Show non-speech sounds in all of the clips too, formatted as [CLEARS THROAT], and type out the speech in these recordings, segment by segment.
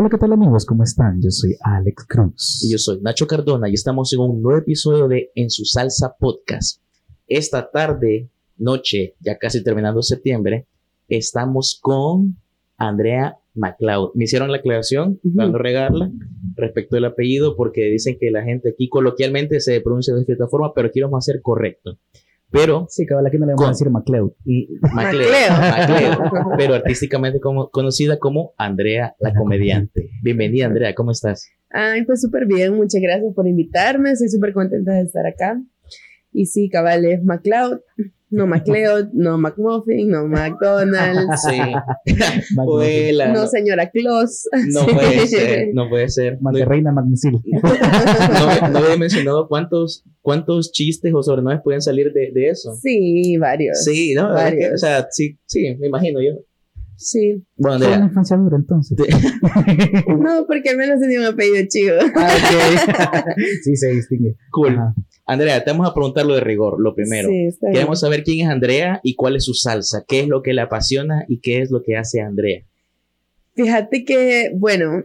Hola, ¿qué tal amigos? ¿Cómo están? Yo soy Alex Cruz. Y yo soy Nacho Cardona y estamos en un nuevo episodio de En su salsa podcast. Esta tarde, noche, ya casi terminando septiembre, estamos con Andrea MacLeod. Me hicieron la aclaración, para no regarla, respecto del apellido, porque dicen que la gente aquí coloquialmente se pronuncia de cierta forma, pero aquí vamos a ser correcto. Pero. Sí, cabal, aquí no le vamos a decir MacLeod. Y MacLeod. [LAUGHS] pero artísticamente como, conocida como Andrea la comediante. Bienvenida, Andrea, ¿cómo estás? Ay, pues súper bien, muchas gracias por invitarme, estoy súper contenta de estar acá. Y sí, cabal, es MacLeod, no MacLeod, no McMuffin, no McDonald's. Sí. [LAUGHS] no señora Claus. No puede ser, no puede ser. Reina Magnicil. [LAUGHS] No, no, había mencionado cuántos, cuántos chistes o sobrenombres pueden salir de, de, eso. Sí, varios. Sí, no, varios. o sea, sí, sí, me imagino yo. Sí. Bueno, Fue una infancia dura entonces. [LAUGHS] no, porque al menos tenía un apellido chido. Ah, okay. sí, se distingue. Cool. Andrea, te vamos a preguntar lo de rigor, lo primero. Sí, Queremos saber quién es Andrea y cuál es su salsa, qué es lo que le apasiona y qué es lo que hace Andrea. Fíjate que, bueno,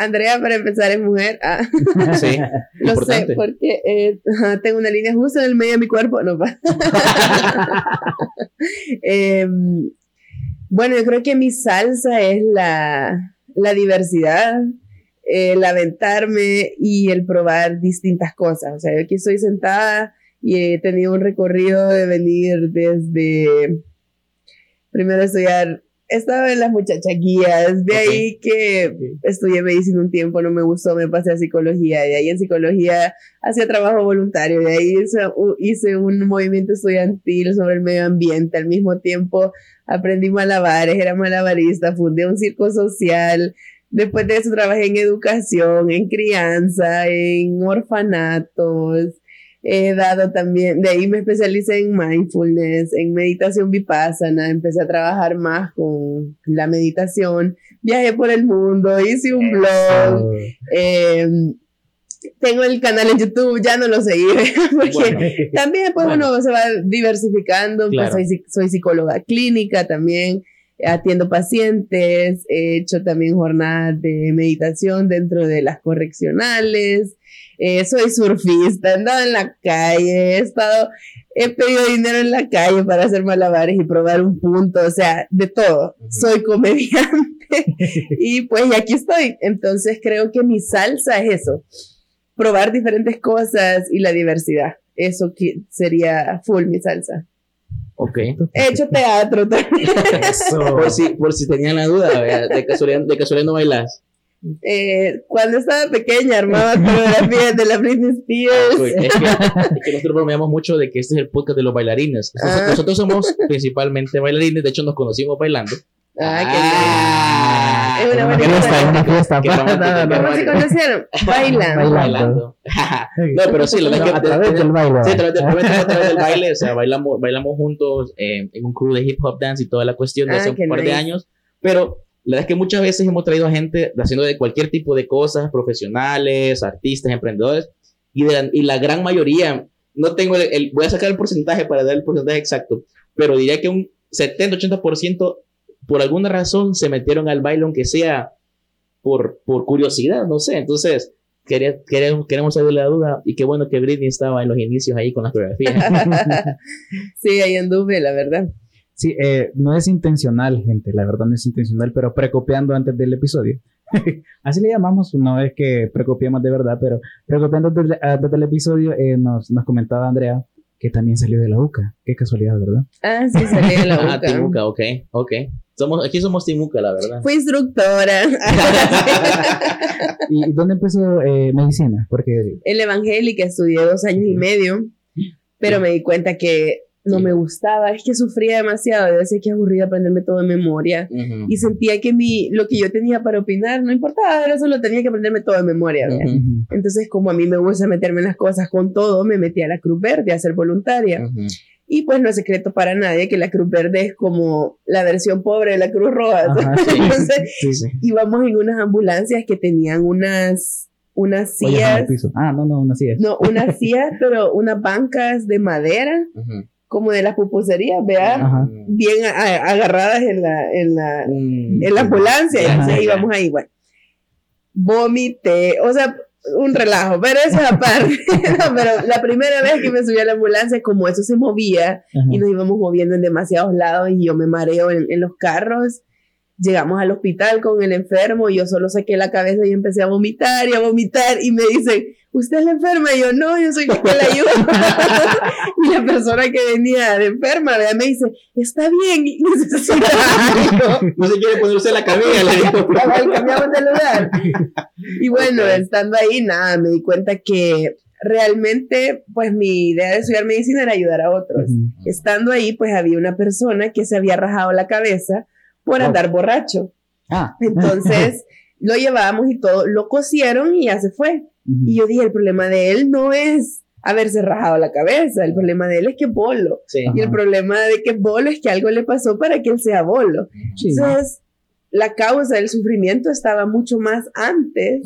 Andrea, para empezar, es mujer. Ah. [LAUGHS] Sí, [LAUGHS] lo sé, porque eh, tengo una línea justa en el medio de mi cuerpo. No, [LAUGHS] eh, bueno, yo creo que mi salsa es la, diversidad, el aventarme y el probar distintas cosas. O sea, yo aquí estoy sentada y he tenido un recorrido de venir desde primero estudiar estaba en las muchachas guías, de ahí que estudié medicina un tiempo, no me gustó, me pasé a psicología, de ahí en psicología hacía trabajo voluntario, de ahí hice, un movimiento estudiantil sobre el medio ambiente, al mismo tiempo aprendí malabares, era malabarista, fundé un circo social, después de eso trabajé en educación, en crianza, en orfanatos, He dado también, de ahí me especialicé en mindfulness, en meditación vipassana, empecé a trabajar más con la meditación, viajé por el mundo, hice un blog, em, tengo el canal en YouTube, ya no lo seguí, [LAUGHS] porque también pues uno se va diversificando, pues soy, soy psicóloga clínica también, atiendo pacientes, he hecho también jornadas de meditación dentro de las correccionales, eh, soy surfista, he andado en la calle, he estado, he pedido dinero en la calle para hacer malabares y probar un punto, o sea, de todo. Soy comediante [LAUGHS] y pues aquí estoy. Entonces creo que mi salsa es eso, probar diferentes cosas y la diversidad. Eso que sería full mi salsa. Ok. He hecho teatro también. [LAUGHS] Por si, por si tenían la duda, de casualidad, de casualidad no bailas. Eh, cuando estaba pequeña armaba coreografías de la Britney Spears. Ah, es, que, nosotros bromeamos mucho de que este es el podcast de los bailarines. Nosotros, ah. somos principalmente bailarines, de hecho nos conocimos bailando. Ah, qué ah, es una buena fiesta, una fiesta. ¿Cómo se conocieron? Bailando. Bailando. [LAUGHS] no, pero sí, la verdad a través del baile. Sí, a través, a través del baile, o sea, [LAUGHS] bailamos, bailamos juntos eh, en un crew de hip hop dance y toda la cuestión de hace un par de años, pero la verdad es que muchas veces hemos traído a gente haciendo de cualquier tipo de cosas, profesionales, artistas, emprendedores, y, de la, y la gran mayoría, no tengo el, voy a sacar el porcentaje para dar el porcentaje exacto, pero diría que un 70-80% por alguna razón se metieron al baile, aunque sea por, por curiosidad, no sé. Entonces, quería, queremos, queremos saber la duda y qué bueno que Britney estaba en los inicios ahí con las coreografías. [LAUGHS] sí, ahí anduve, la verdad. Sí, eh, no es intencional, gente, la verdad no es intencional, pero precopiando antes del episodio. [LAUGHS] Así le llamamos, no es que precopiamos de verdad, pero precopiando antes, del episodio eh, nos, nos comentaba Andrea que también salió de la UCA. Qué casualidad, ¿verdad? Ah, sí, salió de la UCA. [LAUGHS] ah, Timuca, ok, ok. Somos, aquí somos Timuca, la verdad. Fui instructora. [LAUGHS] ¿Y dónde empezó eh, medicina? Porque... En Evangélica estudié dos años y medio, pero me di cuenta que no me gustaba, es que sufría demasiado, yo decía que aburrida aprenderme todo de memoria y sentía que mi, lo que yo tenía para opinar no importaba, era solo tenía que aprenderme todo de memoria. Entonces, como a mí me gusta meterme en las cosas con todo, me metí a la Cruz Verde a ser voluntaria. Y pues no es secreto para nadie que la Cruz Verde es como la versión pobre de la Cruz Roja. [LAUGHS] Entonces, íbamos en unas ambulancias que tenían unas unas sillas. Ah, no, no, unas sillas. No, unas [LAUGHS] sillas, pero unas bancas de madera como de las pupuserías, vea, bien agarradas en la, en la, mm, en la ambulancia, y entonces íbamos ahí, bueno. vomité, o sea, un relajo, pero eso aparte. [LAUGHS] pero la primera vez que me subí a la ambulancia, como eso se movía y nos íbamos moviendo en demasiados lados y yo me mareo en, en los carros, llegamos al hospital con el enfermo y yo solo saqué la cabeza y empecé a vomitar y a vomitar y me dicen, ¿usted es la enferma? Y yo, no, yo soy la que la ayuda. [LAUGHS] y la persona que venía de enferma me dice, está bien, [LAUGHS] no se quiere ponerse la cabeza, le digo. [LAUGHS] Cambiamos de lugar. Y bueno, estando ahí, nada, me di cuenta que realmente, pues mi idea de estudiar medicina era ayudar a otros. Estando ahí, pues había una persona que se había rajado la cabeza por andar borracho. Ah. [LAUGHS] Entonces, lo llevamos y todo, lo cosieron y ya se fue. Y yo dije, el problema de él no es haberse rajado la cabeza, el problema de él es que es bolo. Y el problema de que es bolo es que algo le pasó para que él sea bolo. Entonces, la causa del sufrimiento estaba mucho más antes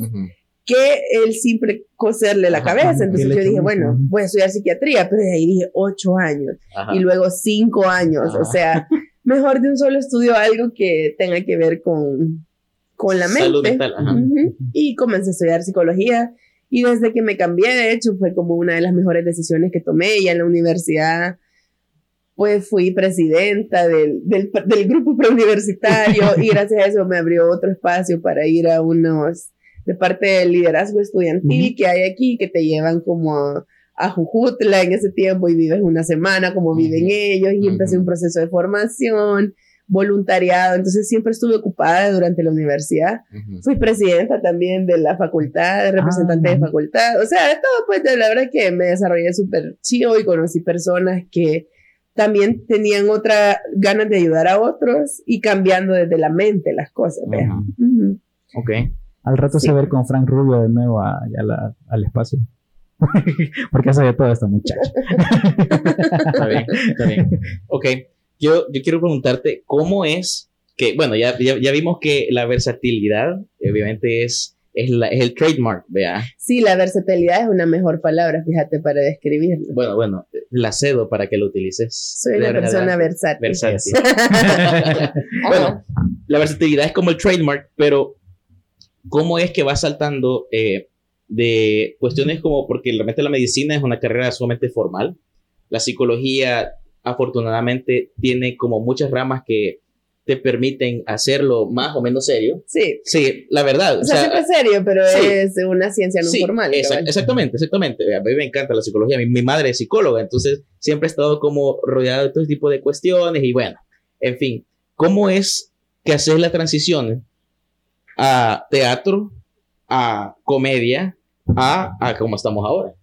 que el simple coserle la cabeza. Entonces yo dije, bueno, voy a estudiar psiquiatría, pero de ahí dije ocho años y luego cinco años. O sea, [LAUGHS] mejor de un solo estudio algo que tenga que ver con, con la mente. Salud mental, Y comencé a estudiar psicología. Y desde que me cambié, de hecho, fue como una de las mejores decisiones que tomé. Y en la universidad, pues fui presidenta del, del, del grupo preuniversitario. [LAUGHS] y gracias a eso me abrió otro espacio para ir a unos de parte del liderazgo estudiantil que hay aquí, que te llevan como a, a Jujutla en ese tiempo y vives una semana como viven ellos y empecé un proceso de formación, voluntariado, entonces siempre estuve ocupada durante la universidad. Fui presidenta también de la facultad, representante de ah. facultad, o sea, de todo, pues de la verdad que me desarrollé súper chido y conocí personas que también tenían otra ganas de ayudar a otros y cambiando desde la mente las cosas. Ok. Al rato se ver con Frank Rubio de nuevo al espacio. [LAUGHS] Porque sabe todo esto, muchacho. está bien, está bien. Ok, yo, yo quiero preguntarte, ¿cómo es que, bueno, ya, ya, vimos que la versatilidad, obviamente, es, es, es, el trademark, vea. Sí, la versatilidad es una mejor palabra, fíjate, para describirlo. Bueno, bueno, la cedo para que lo utilices. Soy una persona versátil. versátil. [LAUGHS] [LAUGHS] bueno, la versatilidad es como el trademark, pero ¿cómo es que va saltando eh, de cuestiones como, porque realmente la medicina es una carrera sumamente formal, la psicología afortunadamente tiene como muchas ramas que te permiten hacerlo más o menos serio. Sí. Sí, la verdad. O, sea, siempre es serio, pero es una ciencia no formal. exactamente, exactamente. A mí me encanta la psicología. Mi, mi, madre es psicóloga, entonces siempre he estado como rodeada de todo tipo de cuestiones y bueno, en fin, ¿cómo es que haces la transición a teatro, a comedia, a, a como estamos ahora.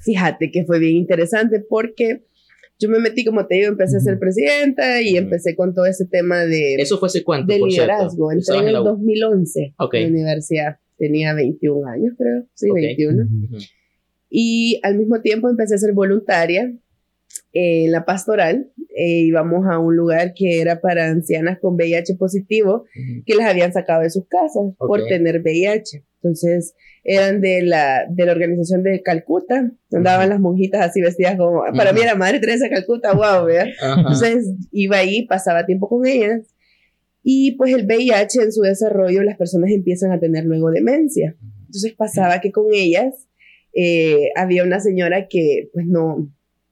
Fíjate que fue bien interesante porque yo me metí, como te digo, empecé a ser presidenta y empecé con todo ese tema de... ¿Eso fue hace cuánto? De liderazgo. Entré en el 2011 en la universidad. Tenía 21 años, creo. Sí, 21. Y al mismo tiempo empecé a ser voluntaria en la pastoral. Eh, íbamos a un lugar que era para ancianas con VIH positivo que las habían sacado de sus casas por tener VIH. Entonces, eran de la, de la organización de Calcuta, andaban las monjitas así vestidas como, para mí era Madre Teresa Calcuta, wow, ¿verdad? Entonces, iba ahí, pasaba tiempo con ellas. Y pues el VIH en su desarrollo, las personas empiezan a tener luego demencia. Entonces pasaba que con ellas eh, había una señora que pues no,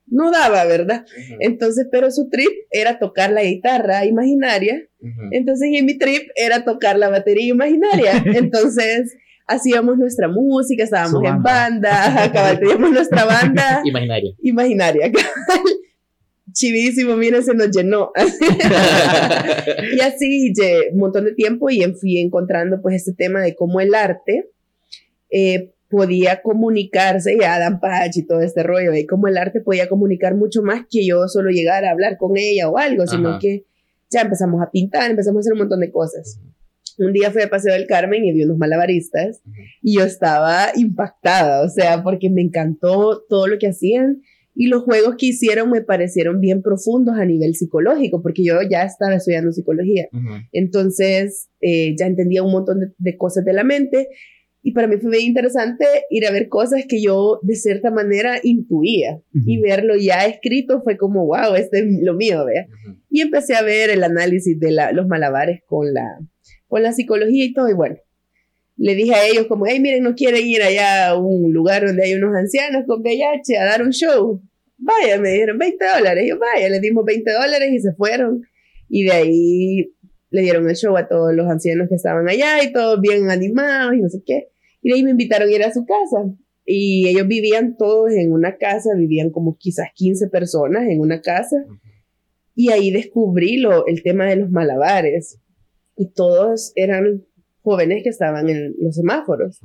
no daba, ¿verdad? Entonces, pero su trip era tocar la guitarra imaginaria. Entonces, y mi trip era tocar la batería imaginaria. [LAUGHS] Entonces, hacíamos nuestra música, estábamos en banda, [LAUGHS] teníamos nuestra banda. [LAUGHS] Imaginaria. Imaginaria. [LAUGHS] Chivísimo, miren, se nos llenó. y así, un montón de tiempo y fui encontrando pues este tema de cómo el arte eh, podía comunicarse, y Adam Patch y todo este rollo, de cómo el arte podía comunicar mucho más que yo solo llegar a hablar con ella o algo, sino que ya empezamos a pintar, empezamos a hacer un montón de cosas. Un día fui a Paseo del Carmen y vi unos malabaristas y yo estaba impactada, o sea, porque me encantó todo lo que hacían y los juegos que hicieron me parecieron bien profundos a nivel psicológico, porque yo ya estaba estudiando psicología. Entonces, eh, ya entendía un montón de, cosas de la mente y para mí fue muy interesante ir a ver cosas que yo de cierta manera intuía. Y verlo ya escrito fue como, wow, este es lo mío, ¿vea? Y empecé a ver el análisis de la, los malabares con la, con la psicología y todo y bueno. le dije a ellos como, hey, miren, no quieren ir allá a un lugar donde hay unos ancianos con VIH a dar un show. Vaya, me dijeron 20 dólares. Yo, vaya, les dimos 20 dólares y se fueron. Y de ahí le dieron el show a todos los ancianos que estaban allá y todos bien animados y no sé qué. Y de ahí me invitaron a ir a su casa. Y ellos vivían todos en una casa, vivían como quizás 15 personas en una casa. Y ahí descubrí lo, el tema de los malabares. Y todos eran jóvenes que estaban en los semáforos.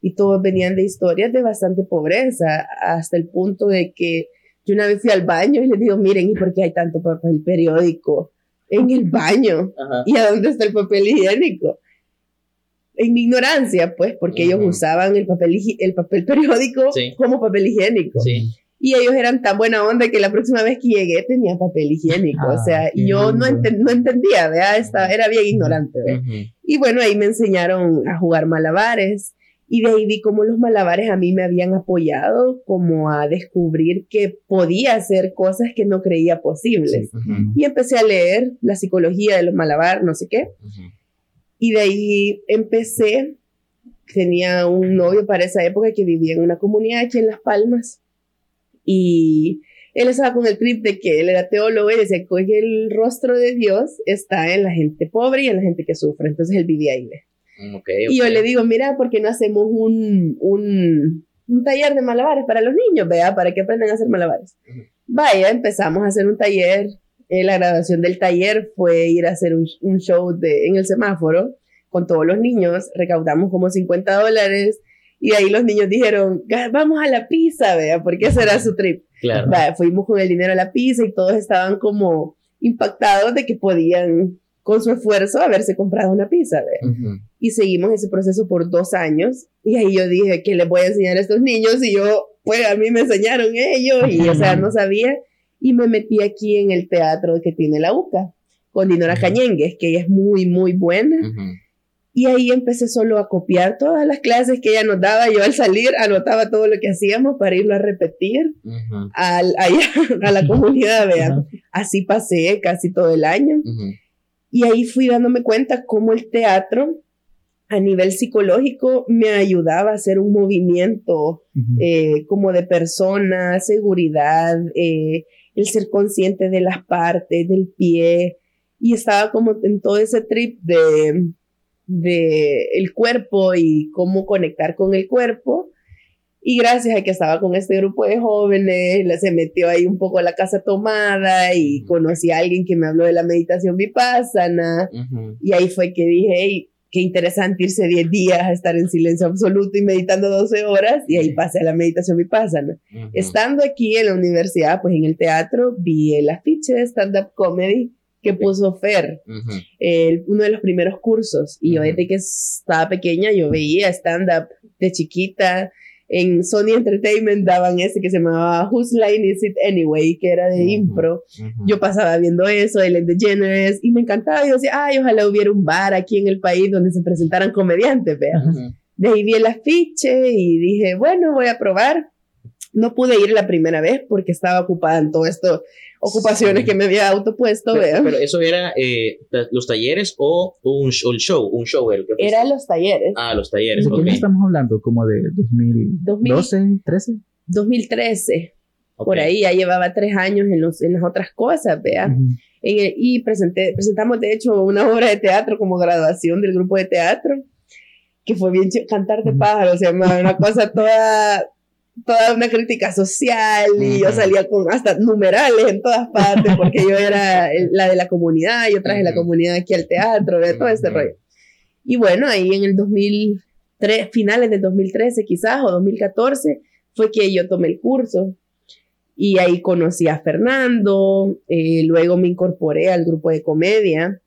Y todos venían de historias de bastante pobreza, hasta el punto de que yo una vez fui al baño y les digo, miren, ¿y por qué hay tanto papel periódico en el baño? ¿Y a dónde está el papel higiénico? En mi ignorancia, pues, porque ellos usaban el papel, el papel periódico como papel higiénico. Y ellos eran tan buena onda que la próxima vez que llegué tenía papel higiénico. o sea, ah, y yo no, no entendía, ¿verdad? Estaba, era bien ignorante, Y bueno, ahí me enseñaron a jugar malabares. Y de ahí vi cómo los malabares a mí me habían apoyado como a descubrir que podía hacer cosas que no creía posibles. Y empecé a leer la psicología de los malabares, no sé qué. Y de ahí empecé, tenía un novio para esa época que vivía en una comunidad aquí en Las Palmas y él estaba con el trip de que él era teólogo y decía que el rostro de Dios está en la gente pobre y en la gente que sufre. Entonces él vivía ahí. Mm, y yo le digo, mira, ¿por qué no hacemos un, un, un taller de malabares para los niños? Vea, para que aprendan a hacer malabares. Vaya, empezamos a hacer un taller. Eh, la graduación del taller fue ir a hacer un, un show de, en el semáforo con todos los niños. Recaudamos como 50 dólares y ahí los niños dijeron, vamos a la pizza, vea, porque ese era su trip. Claro. fuimos con el dinero a la pizza y todos estaban como impactados de que podían, con su esfuerzo, haberse comprado una pizza, vea. Y seguimos ese proceso por dos años. Y ahí yo dije, ¿qué les voy a enseñar a estos niños? Y yo, pues a mí me enseñaron ellos y, o sea, no sabía. Y me metí aquí en el teatro que tiene la UCA, con Dinora Cañengues, que ella es muy, muy buena. Y ahí empecé solo a copiar todas las clases que ella nos daba. Yo al salir anotaba todo lo que hacíamos para irlo a repetir al, allá, [LAUGHS] a la comunidad. Vean. Así pasé casi todo el año. Y ahí fui dándome cuenta cómo el teatro a nivel psicológico me ayudaba a hacer un movimiento eh, como de persona, seguridad, eh, el ser consciente de las partes, del pie. Y estaba como en todo ese trip de de el cuerpo y cómo conectar con el cuerpo. Y gracias a que estaba con este grupo de jóvenes, se metió ahí un poco a la casa tomada y conocí a alguien que me habló de la meditación vipassana. Y ahí fue que dije, hey, qué interesante irse 10 días a estar en silencio absoluto y meditando 12 horas. Y ahí pasé a la meditación vipassana. Estando aquí en la universidad, pues en el teatro, vi el afiche de stand-up comedy que puso Fer, uno de los primeros cursos. Y yo desde que estaba pequeña, yo veía stand-up de chiquita. En Sony Entertainment daban ese que se llamaba Whose Line Is It Anyway, que era de impro. Yo pasaba viendo eso, Ellen DeGeneres, y me encantaba. Yo decía, ay, ojalá hubiera un bar aquí en el país donde se presentaran comediantes, vean. De ahí vi el afiche y dije, bueno, voy a probar. No pude ir la primera vez porque estaba ocupada en todo esto ocupaciones que me había autopuesto, pero, pero eso era eh, los talleres o un show, show un show. Era, era los talleres. Ah, los talleres. ¿De qué estamos hablando? ¿Como de 2012, 13? 2013. Por ahí ya llevaba tres años en, los, en las otras cosas, vea. y presenté, presentamos, de hecho, una obra de teatro como graduación del grupo de teatro, que fue bien cantar de pájaros, se llamaba una cosa toda toda una crítica social y yo salía con hasta numerales en todas partes porque yo era la de la comunidad, yo traje la comunidad aquí al teatro, de todo ese rollo. Y bueno, ahí en el 2003, finales del 2013 quizás o 2014, fue que yo tomé el curso. Y ahí conocí a Fernando, eh, luego me incorporé al grupo de comedia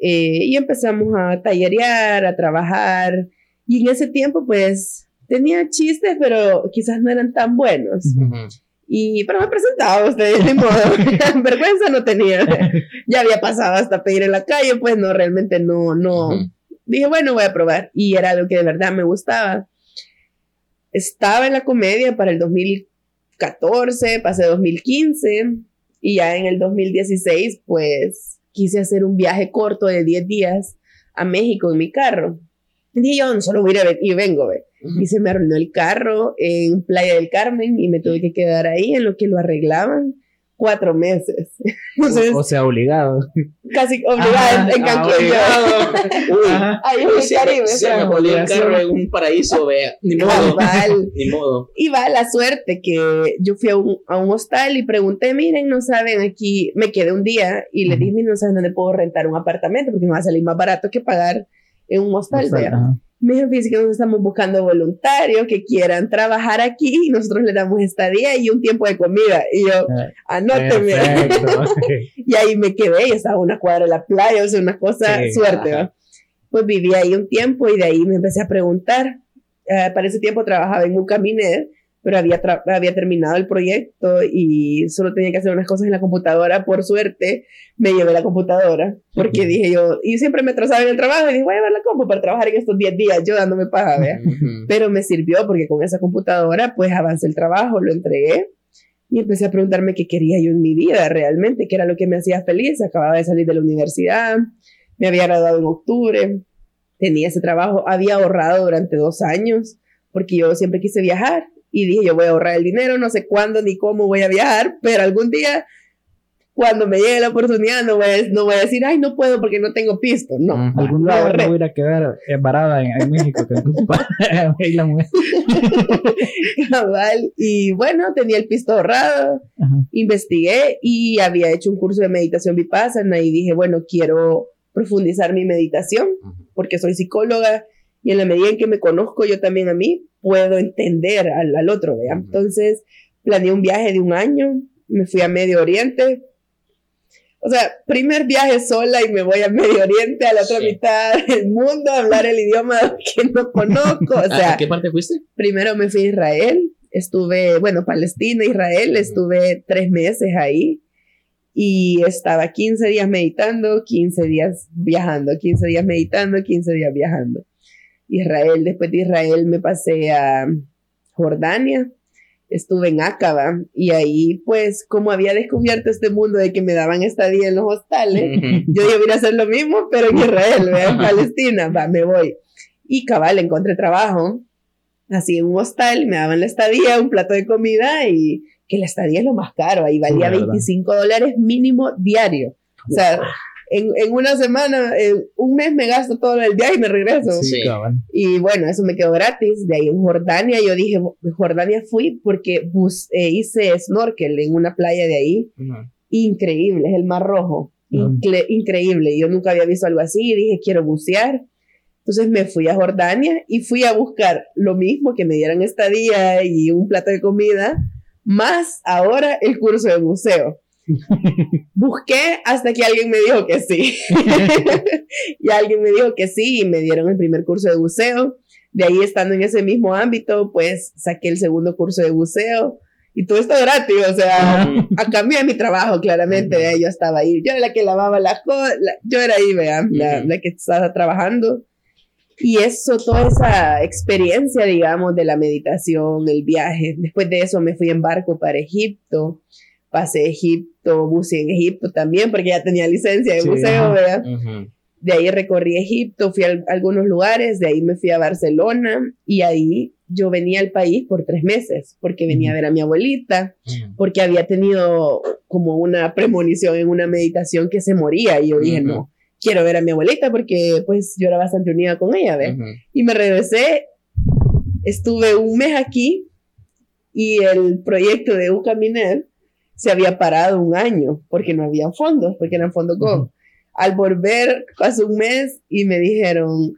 eh, y empezamos a tallerear, a trabajar. Y en ese tiempo pues tenía chistes, pero quizás no eran tan buenos. Y, pero me presentaba usted, [LAUGHS] de modo, [LAUGHS] vergüenza no tenía. [LAUGHS] ya había pasado hasta pedir en la calle, pues no, realmente no, no. Dije, bueno, voy a probar. Y era algo que de verdad me gustaba. Estaba en la comedia para el 2014, pasé 2015 y ya en el 2016, pues quise hacer un viaje corto de 10 días a México en mi carro dije yo, no solo voy a ir y vengo, ve. Y se me arruinó el carro en Playa del Carmen y me tuve que quedar ahí en lo que lo arreglaban cuatro meses. [LAUGHS] o, sea, obligado. Casi obligado en Cancún. [LAUGHS] Uy, ahí en el Caribe. Se me volvió el carro en un paraíso, vea. Ni modo. Ni modo. Y va la suerte que yo fui a un, a un hostal y pregunté, miren, no saben, aquí me quedé un día y le dije, no saben dónde puedo rentar un apartamento porque me va a salir más barato que pagar en un hostal, vea. Me dijeron, que nosotros estamos buscando voluntarios que quieran trabajar aquí y nosotros le damos estadía y un tiempo de comida. Y yo, ah, anóteme. [LAUGHS] y ahí me quedé, y estaba una cuadra de la playa, o sea, una cosa suerte. Pues viví ahí un tiempo y de ahí me empecé a preguntar. Uh, para ese tiempo trabajaba en un caminet pero había, había terminado el proyecto y solo tenía que hacer unas cosas en la computadora. Por suerte, me llevé la computadora porque dije yo, y siempre me atrasaba en el trabajo y dije, voy a llevar la compu para trabajar en estos 10 días, yo dándome paja, ¿vea? Pero me sirvió porque con esa computadora, pues avancé el trabajo, lo entregué y empecé a preguntarme qué quería yo en mi vida realmente, qué era lo que me hacía feliz. Acababa de salir de la universidad, me había graduado en octubre, tenía ese trabajo, había ahorrado durante dos años porque yo siempre quise viajar y dije, yo voy a ahorrar el dinero, no sé cuándo ni cómo voy a viajar, pero algún día, cuando me llegue la oportunidad, no voy a, no voy a decir, ay, no puedo porque no tengo pisto. No, algún día voy a quedar embarada en, en México, que [LAUGHS] [LAUGHS] la mujer. [LAUGHS] y bueno, tenía el pisto ahorrado, investigué y había hecho un curso de meditación vipassana y dije, bueno, quiero profundizar mi meditación porque soy psicóloga y en la medida en que me conozco yo también a mí, puedo entender al, al otro, ¿vea? Entonces, planeé un viaje de un año, me fui a Medio Oriente. O sea, primer viaje sola y me voy a Medio Oriente, a la otra mitad del mundo, a hablar el idioma [LAUGHS] que no conozco. O sea, ¿A qué parte fuiste? Primero me fui a Israel, estuve, bueno, Palestina, Israel, estuve tres meses ahí y estaba 15 días meditando, 15 días viajando, 15 días meditando, 15 días viajando. Israel. Después de Israel me pasé a Jordania, estuve en Acaba y ahí pues como había descubierto este mundo de que me daban estadía en los hostales, yo iba a ir a hacer lo mismo, pero en Israel, en Palestina, va, me voy. Y cabal, encontré trabajo, así en un hostal, me daban la estadía, un plato de comida y que la estadía es lo más caro, ahí valía 25 dólares mínimo diario. O sea, en, en una semana, un mes me gasto todo el día y me regreso. Sí, y bueno, eso me quedó gratis. De ahí en Jordania, yo dije, Jordania fui porque bus, eh, hice snorkel en una playa de ahí. Increíble, es el Mar Rojo. increíble. Yo nunca había visto algo así y dije, quiero bucear. Entonces me fui a Jordania y fui a buscar lo mismo, que me dieran estadía y un plato de comida, más ahora el curso de buceo. Busqué hasta que alguien me dijo que sí. [LAUGHS] y alguien me dijo que sí y me dieron el primer curso de buceo. De ahí, estando en ese mismo ámbito, pues saqué el segundo curso de buceo. Y todo esto gratis, o sea, a cambio de mi trabajo, claramente, yo estaba ahí. Yo era la que lavaba las cosas, yo era ahí, vean, la, la que estaba trabajando. Y eso, toda esa experiencia, digamos, de la meditación, el viaje. Después de eso me fui en barco para Egipto pasé Egipto, buceé en Egipto también, porque ya tenía licencia de buceo, ¿verdad? De ahí recorrí Egipto, fui a algunos lugares, de ahí me fui a Barcelona y ahí yo venía al país por tres meses, porque venía a ver a mi abuelita, porque había tenido como una premonición en una meditación que se moría y yo dije, no, quiero ver a mi abuelita porque pues yo era bastante unida con ella, ¿ves? Y me regresé, estuve un mes aquí y el proyecto de un caminet se había parado un año porque no había fondos, porque eran fondos con. Al volver, hace un mes y me dijeron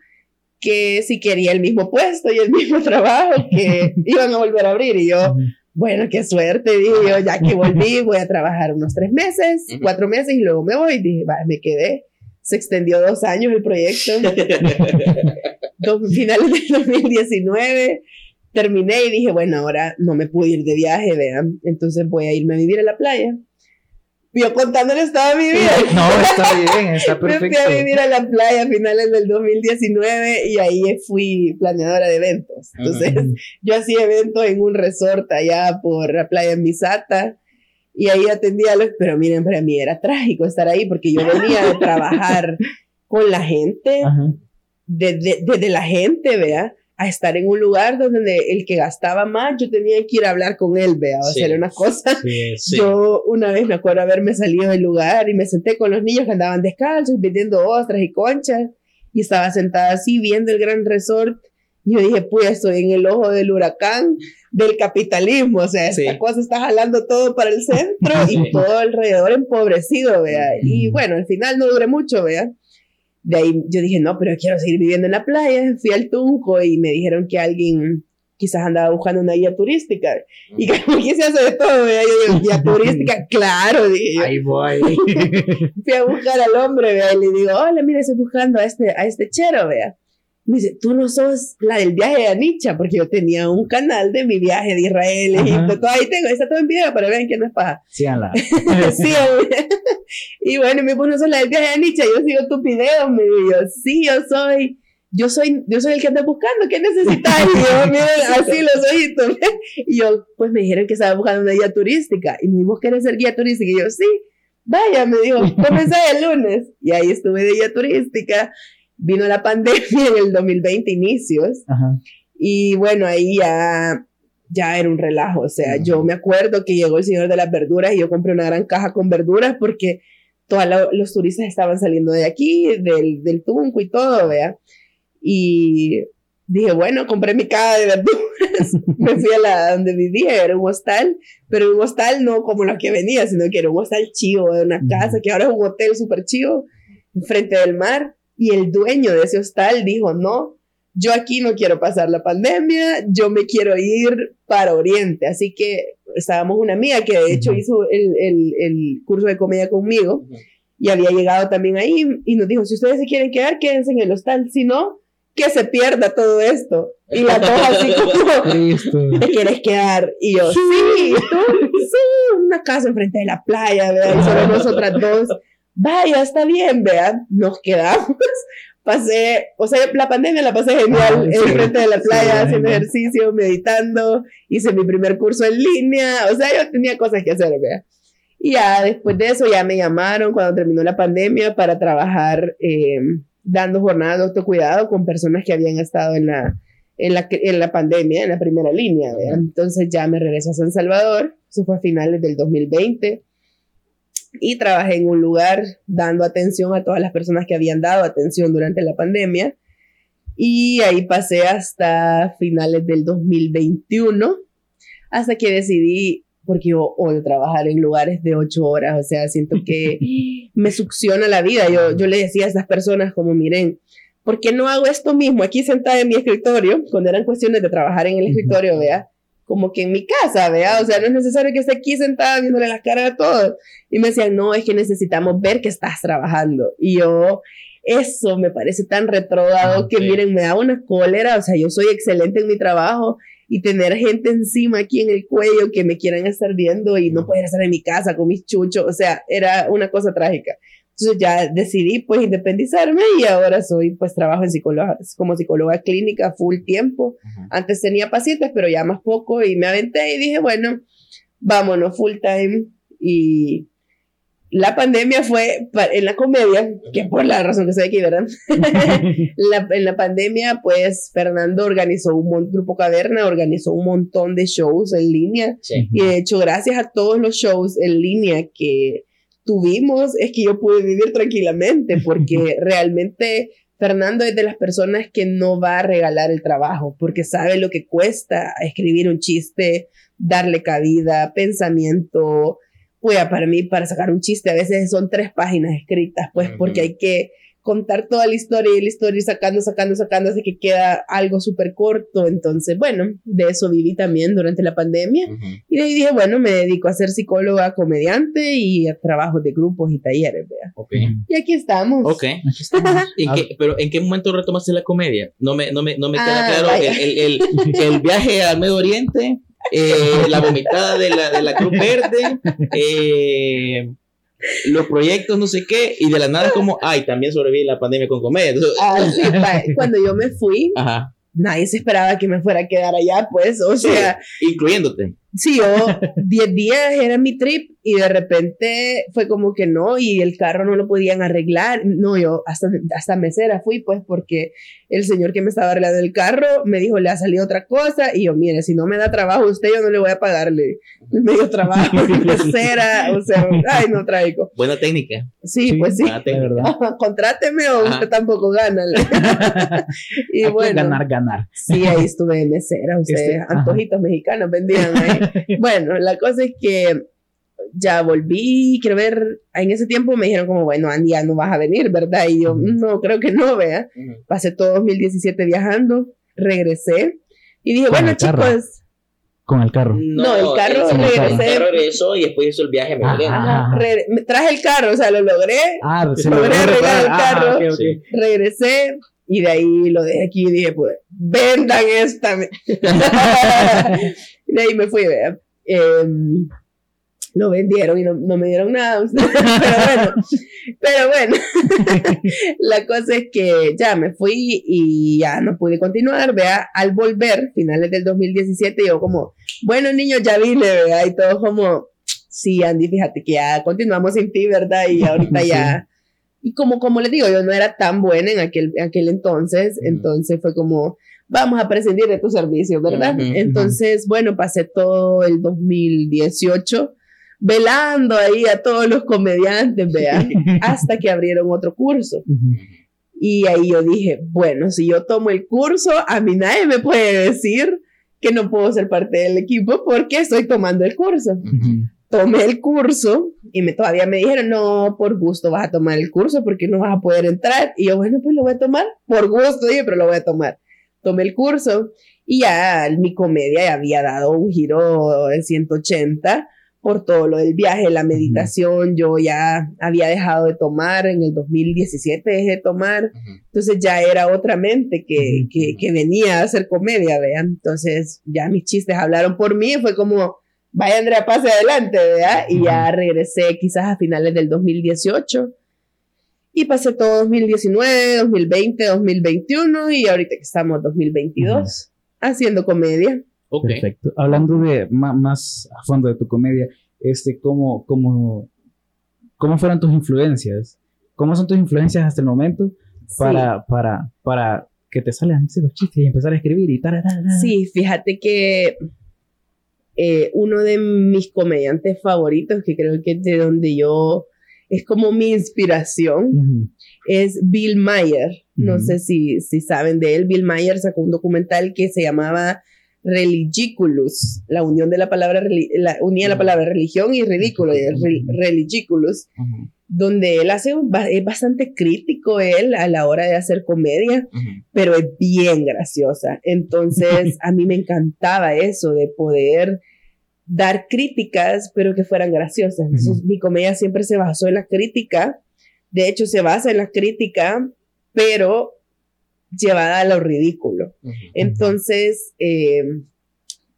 que si quería el mismo puesto y el mismo [LAUGHS] trabajo, que iban a volver a abrir. Y yo, bueno, qué suerte, dije yo, ya que volví, [LAUGHS] voy a trabajar unos tres meses, cuatro meses y luego me voy. Dije, va, me quedé. Se extendió dos años el proyecto. [LAUGHS] finales del 2019 terminé y dije, bueno, ahora no me puedo ir de viaje, vean, entonces voy a irme a vivir a la playa. Yo contándole estaba mi vida. No, [LAUGHS] está bien, está perfecto. Me fui a vivir a la playa a finales del 2019 y ahí fui planeadora de eventos. Entonces, yo hacía eventos en un resort allá por la playa en Misata y ahí atendía a los... Pero miren, para mí era trágico estar ahí porque yo venía de [LAUGHS] trabajar con la gente. desde de, de, la gente, vea, a estar en un lugar donde el que gastaba más, yo tenía que ir a hablar con él, vea, o hacer una cosa. Yo una vez me acuerdo haberme salido del lugar y me senté con los niños que andaban descalzos, pidiendo ostras y conchas, y estaba sentada así viendo el gran resort. Y yo dije, pues estoy en el ojo del huracán del capitalismo, o sea, esta cosa está jalando todo para el centro [LAUGHS] y todo alrededor empobrecido, vea. Y bueno, al final no duré mucho, vea de ahí yo dije, no, pero quiero seguir viviendo en la playa. Fui al Tunco y me dijeron que alguien quizás andaba buscando una guía turística. Y que aquí se hace de todo, ¿vea? yo digo, guía turística, [LAUGHS] claro, dije. Ahí voy. [LAUGHS] Fui a buscar al hombre, ¿vea? y le digo, hola, mira, estoy buscando a este, a este chero, vea me dice, tú no sos la del viaje de Anicha, porque yo tenía un canal de mi viaje de Israel, Egipto, todo ahí tengo, está todo en video para ver quién no es paja. [LAUGHS] Sí, sí, y bueno, me puso, no sos la del viaje de Anicha, yo sigo tu video, me dijo, sí, yo soy, yo soy, yo soy el que anda buscando, ¿qué necesitas? Y yo, miren, [LAUGHS] así los ojitos. [LAUGHS] Y yo, pues me dijeron que estaba buscando una guía turística, y me dijo, ¿quieres ser guía turística? Y yo, sí. Vaya, me dijo, comencé el lunes. Y ahí estuve de guía turística vino la pandemia [LAUGHS] en el 2020 inicios. Y bueno, ahí ya, ya era un relajo, o sea, yo me acuerdo que llegó el señor de las verduras y yo compré una gran caja con verduras porque todos los turistas estaban saliendo de aquí, del, del Tunco y todo, vea. Y dije, bueno, compré mi caja de verduras, [LAUGHS] me fui a la donde vivía, era un hostal, pero un hostal no como lo que venía, sino que era un hostal chivo, de una casa que ahora es un hotel súper chivo, enfrente del mar. Y el dueño de ese hostal dijo, no, yo aquí no quiero pasar la pandemia, yo me quiero ir para Oriente. Así que estábamos una amiga que de hecho hizo el, el, el curso de comedia conmigo y había llegado también ahí y nos dijo, si ustedes se quieren quedar, quédense en el hostal, si no, que se pierda todo esto. Y la dos así [LAUGHS] como, ¿te quieres quedar? Y yo, sí, tú, sí, una casa enfrente de la playa, ¿verdad? Y solo nosotras dos vaya, está bien, vean, nos quedamos. [LAUGHS] Pasé, o sea, la pandemia la pasé genial en frente de la playa, haciendo ejercicio, meditando, hice mi primer curso en línea, o sea, yo tenía cosas que hacer, vea. Y ya después de eso ya me llamaron cuando terminó la pandemia para trabajar eh, dando jornadas de autocuidado con personas que habían estado en la, en la, en la pandemia, en la primera línea. ¿vea? Entonces ya me regresé a San Salvador, eso fue a finales del 2020 y trabajé en un lugar dando atención a todas las personas que habían dado atención durante la pandemia. Y ahí pasé hasta finales del 2021, hasta que decidí, porque yo odio trabajar en lugares de ocho horas, o sea, siento que [LAUGHS] me succiona la vida. Yo, yo le decía a estas personas como, miren, ¿por qué no hago esto mismo aquí sentada en mi escritorio? Cuando eran cuestiones de trabajar en el escritorio, vea, como que en mi casa, vea, o sea, no es necesario que esté aquí sentada viéndole las caras a todos. Y me decían, no, es que necesitamos ver que estás trabajando. Y yo, eso me parece tan retrogado que miren, me da una cólera, o sea, yo soy excelente en mi trabajo y tener gente encima aquí en el cuello que me quieran estar viendo y no poder estar en mi casa con mis chuchos, o sea, era una cosa trágica. Entonces ya decidí pues independizarme y ahora soy pues trabajo en psicóloga, como psicóloga clínica full tiempo. Antes tenía pacientes, pero ya más poco y me aventé y dije, bueno, vámonos full time y la pandemia fue en la comedia, que por la razón que estoy aquí, ¿verdad? [LAUGHS] en la pandemia, pues Fernando organizó un grupo Caverna, organizó un montón de shows en línea. Y de hecho, gracias a todos los shows en línea que tuvimos es que yo pude vivir tranquilamente [LAUGHS] porque realmente Fernando es de las personas que no va a regalar el trabajo porque sabe lo que cuesta escribir un chiste, darle cabida, pensamiento. Pues para mí, para sacar un chiste, a veces son tres páginas escritas, pues porque hay que contar toda la historia y la historia y sacando, sacando, sacando, así que queda algo súper corto. Entonces, bueno, de eso viví también durante la pandemia. Y de ahí dije, bueno, me dedico a ser psicóloga, comediante y a trabajos de grupos y talleres, vea. Okay. Y aquí estamos. Ok. Aquí estamos. pero ¿en qué momento retomaste la comedia? No me, no me, no me queda ah, claro. El, el, el, viaje al Medio Oriente. Eh, la vomitada de la, de la Cruz Verde, eh, los proyectos, no sé qué, y de la nada como, [LAUGHS] ay, también sobreviví la pandemia con comedia. Ah, [LAUGHS] cuando yo me fui, nadie se esperaba que me fuera a quedar allá, pues, o sea. incluyéndote. Sí, yo 10 días era mi trip y de repente fue como que no y el carro no lo podían arreglar. No, yo hasta, hasta mesera fui pues porque el señor que me estaba arreglando el carro me dijo le ha salido otra cosa y yo mire, si no me da trabajo usted yo no le voy a pagarle [LAUGHS] medio trabajo, [LAUGHS] mesera, o sea, ay no traigo. Buena técnica. Sí, pues sí. [LAUGHS] Contráteme o usted tampoco gana. y bueno. Ganar, ganar. Sí, ahí estuve de mesera, usted, este, antojitos mexicanos vendían ahí. [LAUGHS] bueno, la cosa es que ya volví, quiero ver, en ese tiempo me dijeron como, bueno, Andy, ya no vas a venir, ¿verdad? Y yo, no, creo que no, vea. Pasé todo 2017 viajando, regresé y dije, bueno, chicos... Con el carro. No, el carro regresé. El carro regresó y después hizo el viaje. Me traje el carro, o sea, lo logré. Ah, se logré arreglar el carro. Regresé y de ahí lo dejé aquí y dije, pues, vendan esta. [LAUGHS] de ahí me fui, vea. Em, lo vendieron y no, no, me dieron nada. [LAUGHS] pero bueno, pero bueno, [LAUGHS] la cosa es que ya me fui y ya no pude continuar, vea, al volver, finales del 2017, yo como, bueno niños, ya vine, vea, y todo como, sí, Andy, fíjate que ya continuamos sin ti, ¿verdad? Y ahorita ya... Y como, como les digo, yo no era tan buena en aquel, aquel entonces, entonces fue como, vamos a prescindir de tu servicio, ¿verdad? Entonces, bueno, pasé todo el 2018 velando ahí a todos los comediantes, vean, [LAUGHS] hasta que abrieron otro curso. Y ahí yo dije, bueno, si yo tomo el curso, a mí nadie me puede decir que no puedo ser parte del equipo porque estoy tomando el curso. Tomé el curso y me, todavía me dijeron, no, por gusto vas a tomar el curso porque no vas a poder entrar. Y yo, bueno, pues lo voy a tomar. Por gusto, dije, pero lo voy a tomar tomé el curso y ya mi comedia había dado un giro de 180 por todo lo del viaje, la meditación, yo ya había dejado de tomar, en el 2017 dejé de tomar, entonces ya era otra mente que, que, venía a hacer comedia, vean, entonces ya mis chistes hablaron por mí, fue como, vaya Andrea, pase adelante, ¿verdad? Y ya regresé quizás a finales del 2018 y pasé todo 2019, 2020, 2021 y ahorita que estamos 2022 haciendo comedia. Perfecto. Hablando de más, a fondo de tu comedia, este, ¿cómo, cómo, ¿cómo fueron tus influencias? ¿Cómo son tus influencias hasta el momento para, para, para que te salgan los chistes y empezar a escribir y tal? Sí, fíjate que eh, uno de mis comediantes favoritos, que creo que es de donde yo es como mi inspiración, es Bill Mayer. No sé si, si saben de él. Bill Mayer sacó un documental que se llamaba Religiculus, la unión de la palabra, la, unía la palabra religión y ridículo, Religiculus, donde él hace, es bastante crítico él a la hora de hacer comedia, pero es bien graciosa. Entonces, [LAUGHS] a mí me encantaba eso de poder dar críticas, pero que fueran graciosas. Entonces, mi comedia siempre se basó en la crítica. De hecho, se basa en la crítica, pero llevada a lo ridículo. Entonces, eh,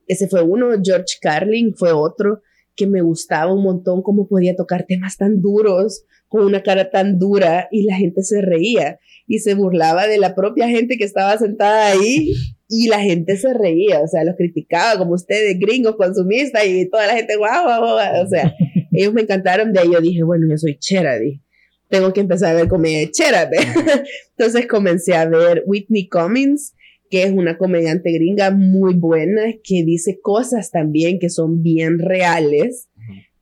ese fue uno. George Carlin fue otro que me gustaba un montón cómo podía tocar temas tan duros con una cara tan dura y la gente se reía y se burlaba de la propia gente que estaba sentada ahí y la gente se reía, o sea, los criticaba como ustedes, gringos, consumistas, y toda la gente, guau, guau, guau, o sea, [LAUGHS] ellos me encantaron, de ahí yo dije, bueno, yo soy chera, tengo que empezar a ver comedia chera, [LAUGHS] entonces comencé a ver Whitney Cummings, que es una comediante gringa muy buena, que dice cosas también que son bien reales,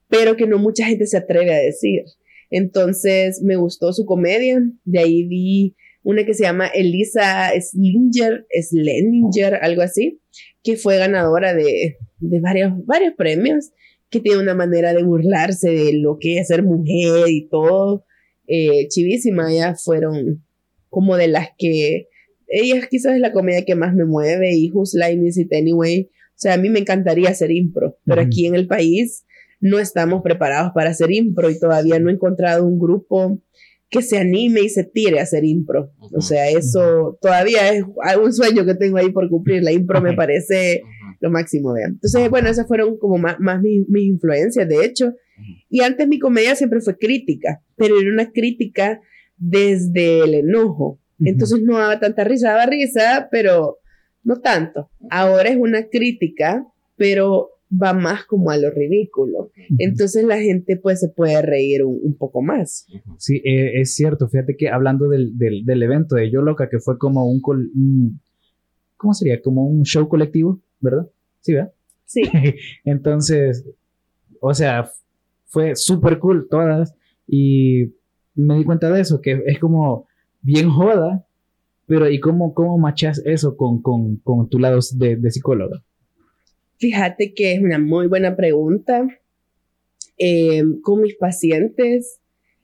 pero que no mucha gente se atreve a decir. Entonces me gustó su comedia, de ahí vi una que se llama Elisa Slinger, Sleninger, algo así, que fue ganadora de, de varios, varios premios, que tiene una manera de burlarse de lo que es ser mujer y todo. Eh, chivísima, ellas fueron como de las que, ellas quizás es la comedia que más me mueve y Whose Line Is It Anyway. O sea, a mí me encantaría hacer impro, pero aquí en el país no estamos preparados para hacer impro y todavía no he encontrado un grupo que se anime y se tire a hacer impro. O sea, eso todavía es un sueño que tengo ahí por cumplir. La impro me parece lo máximo, vean. Entonces, bueno, esas fueron como más, más mis, influencias, de hecho. Y antes mi comedia siempre fue crítica, pero era una crítica desde el enojo. Entonces no daba tanta risa, daba risa, pero no tanto. Ahora es una crítica, pero va más como a lo ridículo. Entonces la gente pues se puede reír un, poco más. Sí, eh, es cierto. Fíjate que hablando del, del, evento de Yo Loca, que fue como un, un, ¿cómo sería? Como un show colectivo, ¿verdad? Sí, ¿verdad? Sí. [LAUGHS] Entonces, o sea, fue súper cool todas y me di cuenta de eso, que es como bien joda, pero ¿y cómo, cómo machas eso con, con, con tu lado de, de psicóloga? Fíjate que es una muy buena pregunta. Eh, con mis pacientes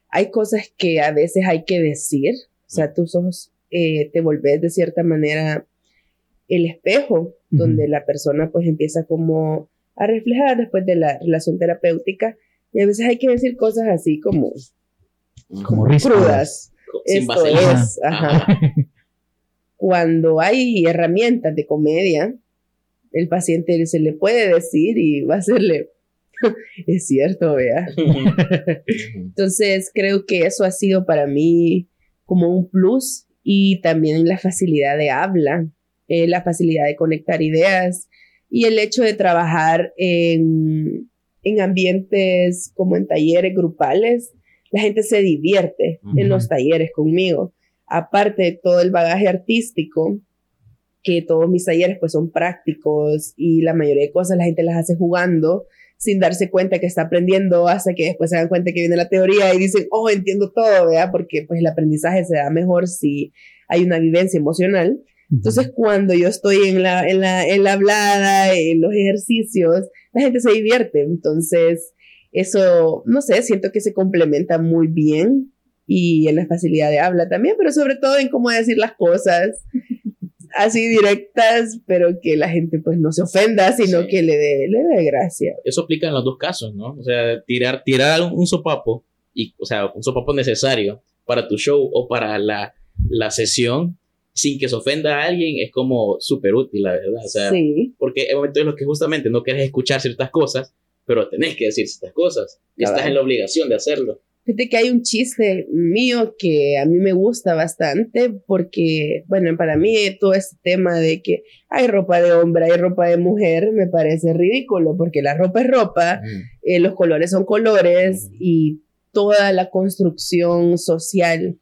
hay cosas que a veces hay que decir, o sea, tus ojos eh, te volvés de cierta manera el espejo donde la persona pues empieza como a reflejar después de la relación terapéutica y a veces hay que decir cosas así como como crudas. Esto es, Cuando hay herramientas de comedia, el paciente se le puede decir y va a serle, [LAUGHS] es cierto, vea. [LAUGHS] Entonces creo que eso ha sido para mí como un plus y también la facilidad de habla, eh, la facilidad de conectar ideas y el hecho de trabajar en, en ambientes como en talleres grupales. La gente se divierte en los talleres conmigo. Aparte de todo el bagaje artístico, que todos mis talleres pues son prácticos y la mayoría de cosas la gente las hace jugando sin darse cuenta que está aprendiendo hasta que después se dan cuenta que viene la teoría y dicen, oh, entiendo todo, ¿verdad? Porque pues el aprendizaje se da mejor si hay una vivencia emocional. Entonces, cuando yo estoy en la, en la, en la hablada, en los ejercicios, la gente se divierte. Entonces, eso, no sé, siento que se complementa muy bien y en la facilidad de habla también, pero sobre todo en cómo decir las cosas [LAUGHS] así directas, pero que la gente pues no se ofenda, sino que le dé, le dé gracia. Eso aplica en los dos casos, ¿no? O sea, tirar, tirar un, sopapo, y, o sea, un sopapo necesario para tu show o para la, la sesión, sin que se ofenda a alguien, es como súper útil, la verdad. O sea, sí. porque en momentos en los que justamente no quieres escuchar ciertas cosas, pero tenés que decir ciertas cosas, y estás en la obligación de hacerlo. Fíjate que hay un chiste mío que a mí me gusta bastante porque, bueno, para mí todo este tema de que hay ropa de hombre, hay ropa de mujer, me parece ridículo porque la ropa es ropa, eh, los colores son colores y toda la construcción social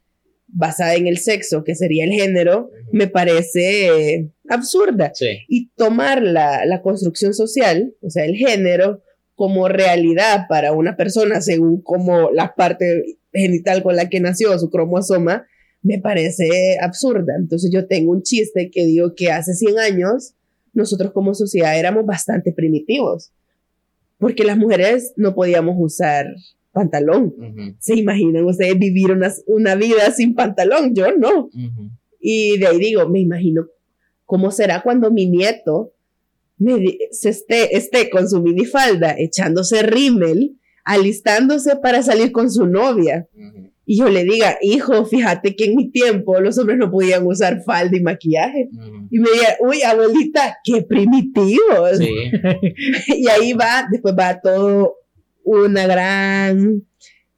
basada en el sexo, que sería el género, me parece absurda. Y tomar la, la construcción social, o sea, el género, como realidad para una persona según como la parte genital con la que nació, su cromosoma, me parece absurda. Entonces yo tengo un chiste que digo que hace 100 años nosotros como sociedad éramos bastante primitivos, porque las mujeres no podíamos usar pantalón. ¿Se imaginan ustedes vivir una, una, vida sin pantalón? Yo no. Y de ahí digo, me imagino cómo será cuando mi nieto se esté, esté con su minifalda echándose rímel, alistándose para salir con su novia. Y yo le diga, hijo, fíjate que en mi tiempo los hombres no podían usar falda y maquillaje. Y me diga, uy, abuelita, qué primitivos. [LAUGHS] y ahí va, después va todo una gran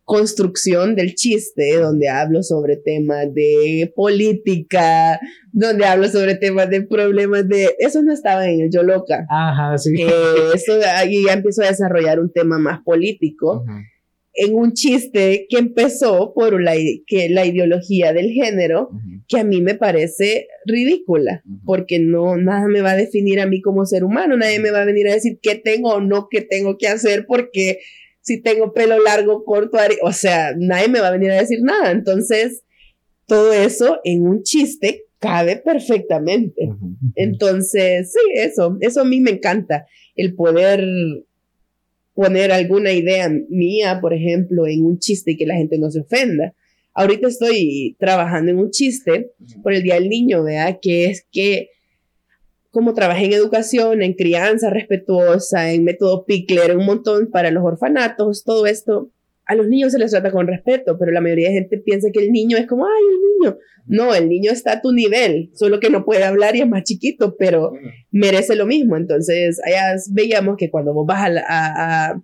construcción del chiste, donde hablo sobre temas de política, donde hablo sobre temas de problemas de... Eso no estaba en el Yo Loca. Ajá, sí. Eh, eso ahí ya empiezo a desarrollar un tema más político. En un chiste que empezó por la, que la ideología del género, que a mí me parece ridícula, porque no, nada me va a definir a mí como ser humano, nadie me va a venir a decir qué tengo o no qué tengo que hacer, porque si tengo pelo largo, corto, o sea, nadie me va a venir a decir nada. Entonces, todo eso en un chiste cabe perfectamente. Entonces, sí, eso, eso a mí me encanta, el poder poner alguna idea mía, por ejemplo, en un chiste y que la gente no se ofenda. Ahorita estoy trabajando en un chiste por el Día del Niño, ¿verdad? Que es que como trabajé en educación, en crianza respetuosa, en método Pickler, un montón para los orfanatos, todo esto, a los niños se les trata con respeto, pero la mayoría de gente piensa que el niño es como, ay, el niño. No, el niño está a tu nivel, solo que no puede hablar y es más chiquito, pero merece lo mismo. Entonces, allá veíamos que cuando vos vas a,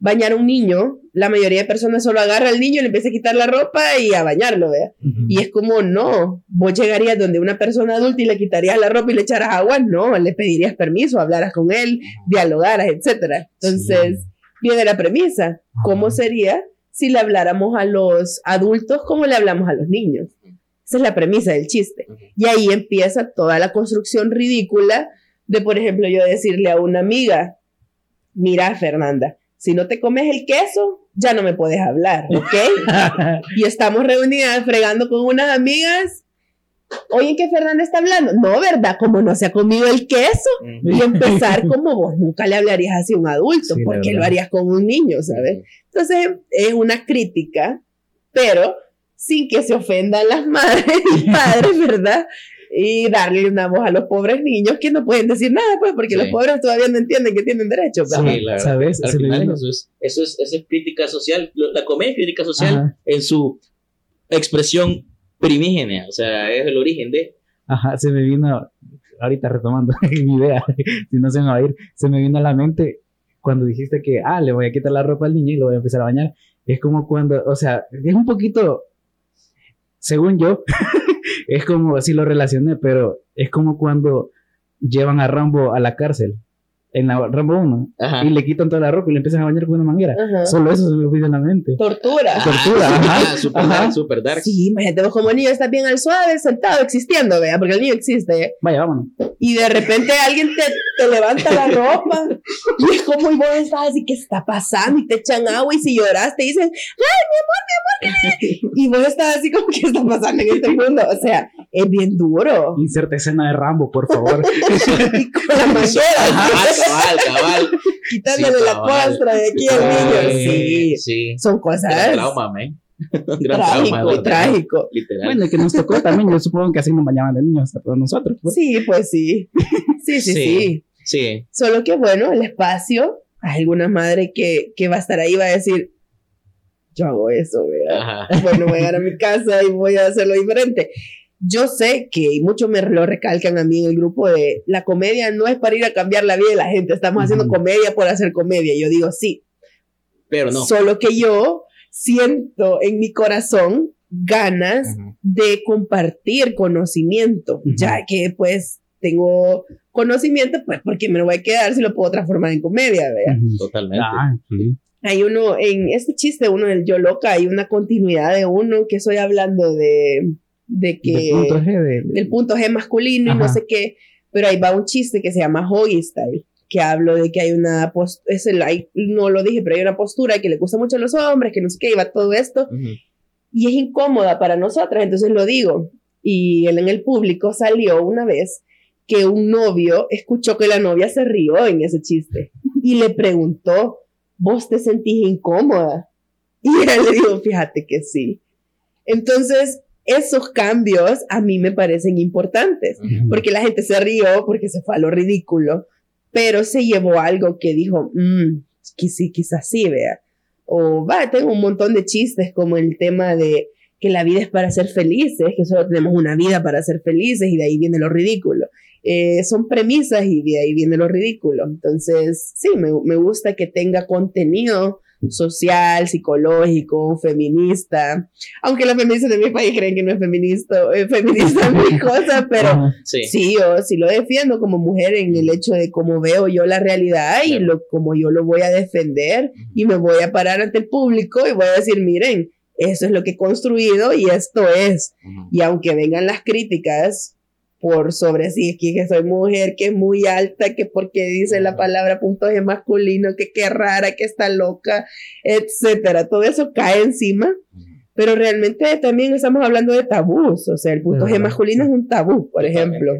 bañar a un niño, la mayoría de personas solo agarra al niño, le empieza a quitar la ropa y a bañarlo, ¿vea? Y es como, no, vos llegarías donde una persona adulta y le quitarías la ropa y le echaras agua, no, le pedirías permiso, hablaras con él, dialogaras, etc. Entonces, viene la premisa, ¿cómo sería si le habláramos a los adultos como le hablamos a los niños? Esa es la premisa del chiste. Y ahí empieza toda la construcción ridícula de, por ejemplo, yo decirle a una amiga, mira, Fernanda, si no te comes el queso, ya no me puedes hablar, ¿ok? [LAUGHS] y estamos reunidas fregando con unas amigas. Oye, ¿qué Fernanda está hablando? No, ¿verdad? Como no se ha comido el queso. Y empezar como vos nunca le hablarías así a un adulto, porque lo harías con un niño, ¿sabes? Entonces, es una crítica, pero sin que se ofendan las madres y padres, [LAUGHS] ¿verdad? Y darle una voz a los pobres niños que no pueden decir nada, pues, porque los pobres todavía no entienden que tienen derechos. Sí, ¿sabes? Al final eso es, eso es, eso es crítica social, la comedia es crítica social en su expresión primigenia, o sea, es el origen de... Ajá, se me vino, ahorita retomando [LAUGHS] mi idea, si no se me va a ir, se me vino a la mente cuando dijiste que, ah, le voy a quitar la ropa al niño y lo voy a empezar a bañar. Es como cuando, o sea, es un poquito, según yo, [LAUGHS] es como, así lo relacioné, pero es como cuando llevan a Rambo a la cárcel en la Rambo 1 y le quitan toda la ropa y le empiezan a bañar con una manguera. Solo eso se me olvida en la mente. Tortura. Tortura, [LAUGHS] ajá. Super dark, super dark. Sí, imagínate vos como niño estás bien al suave, sentado, existiendo, vea, porque el niño existe. Vaya, vámonos. Y de repente alguien te, te levanta la ropa [LAUGHS] y es como y vos estás así, ¿qué está pasando? Y te echan agua y si lloras te dicen, ¡ay, mi amor, mi amor! [LAUGHS] Y vos estás así como, ¿qué está pasando en este mundo? O sea, es bien duro. Inserte escena de Rambo, por favor. y con la manguera cabal, cabal. [LAUGHS] Quitándole la costra de aquí al niño. Sí, sí. Son cosas. Gran trauma, man. Gran trágico, trauma, trágico. Literal. Bueno, que nos tocó también, yo supongo que así nos bañaban de niños a todos nosotros. Pues. Sí, pues sí. Sí, sí, sí. Sí. Solo que bueno, el espacio, hay alguna madre que, que va a estar ahí va a decir, yo hago eso, ¿verdad? Bueno, voy a llegar a mi casa y voy a hacerlo diferente yo sé que, y muchos me lo recalcan a mí en el grupo de, la comedia no es para ir a cambiar la vida de la gente, estamos haciendo comedia por hacer comedia. Yo digo, sí. Pero no. Solo que yo siento en mi corazón ganas de compartir conocimiento, ya que pues tengo conocimiento, pues porque me lo voy a quedar si lo puedo transformar en comedia, ¿vea? Totalmente. Ah, hay uno, en este chiste, uno del yo loca, hay una continuidad de uno que estoy hablando de de que el punto G, masculino y no sé qué, pero ahí va un chiste que se llama Hoggy Style, que hablo de que hay una postura, es el, no lo dije, pero hay una postura que le gusta mucho a los hombres, que no sé qué, y va todo esto, y es incómoda para nosotras, entonces lo digo, y él en el público salió una vez que un novio escuchó que la novia se rió en ese chiste y le preguntó, ¿vos te sentís incómoda? Y él le dijo, fíjate que sí. Entonces, esos cambios a mí me parecen importantes, porque la gente se rió, porque se fue a lo ridículo, pero se llevó algo que dijo, mmm, sí, quizás sí, vea. O va, tengo un montón de chistes como el tema de que la vida es para ser felices, que solo tenemos una vida para ser felices y de ahí viene lo ridículo. Eh, son premisas y de ahí viene lo ridículo. Entonces, sí, me, me gusta que tenga contenido social, psicológico, feminista. Aunque los feministas de mi país creen que no es feminista, es feminista [LAUGHS] mi cosa, pero sí. yo sí lo defiendo como mujer en el hecho de cómo veo yo la realidad y lo, como yo lo voy a defender y me voy a parar ante el público y voy a decir, miren, eso es lo que he construido y esto es. Y aunque vengan las críticas, por sobre si es que soy mujer, que es muy alta, que porque dice la palabra punto G masculino, que qué rara, que está loca, etcétera. Todo eso cae encima, pero realmente también estamos hablando de tabús, o sea, el punto G masculino es un tabú, por ejemplo.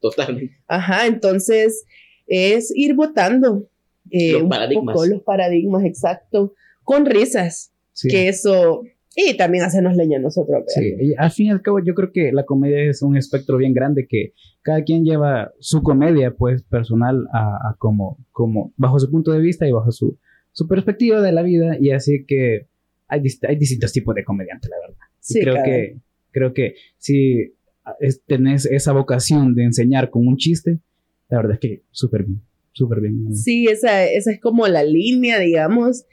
Totalmente. Ajá, entonces es ir votando eh, los paradigmas. los paradigmas, exacto, con risas, que eso y también hacernos leña nosotros. Sí, al fin y al cabo yo creo que la comedia es un espectro bien grande que cada quien lleva su comedia pues personal a, como, como bajo su punto de vista y bajo su, su perspectiva de la vida y así que hay, hay distintos tipos de comediantes, la verdad. Sí, creo que creo que si tenés esa vocación de enseñar con un chiste, la verdad es que súper bien. súper bien. Sí, esa, esa es como la línea, digamos,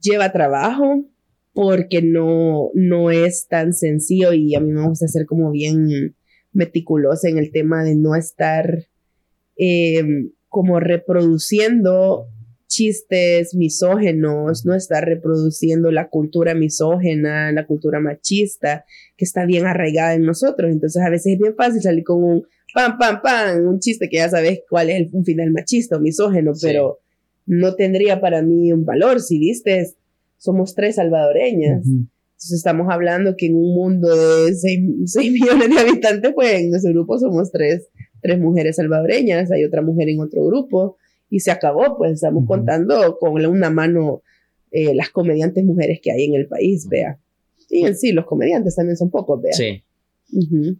lleva trabajo porque no, no es tan sencillo y a mí me gusta ser como bien meticulosa en el tema de no estar eh, como reproduciendo chistes misógenos, no estar reproduciendo la cultura misógena, la cultura machista, que está bien arraigada en nosotros. Entonces a veces es bien fácil salir con un pam, pam, pam, un chiste que ya sabes cuál es el, un final machista o misógeno, pero no tendría para mí un valor. Si viste, somos tres salvadoreñas. Entonces estamos hablando que en un mundo de 6, [LAUGHS] millones de habitantes, pues en nuestro grupo somos tres, tres mujeres salvadoreñas, hay otra mujer en otro grupo y se acabó, pues estamos contando con una mano eh, las comediantes mujeres que hay en el país, vea. Y en sí, los comediantes también son pocos, vea. Sí.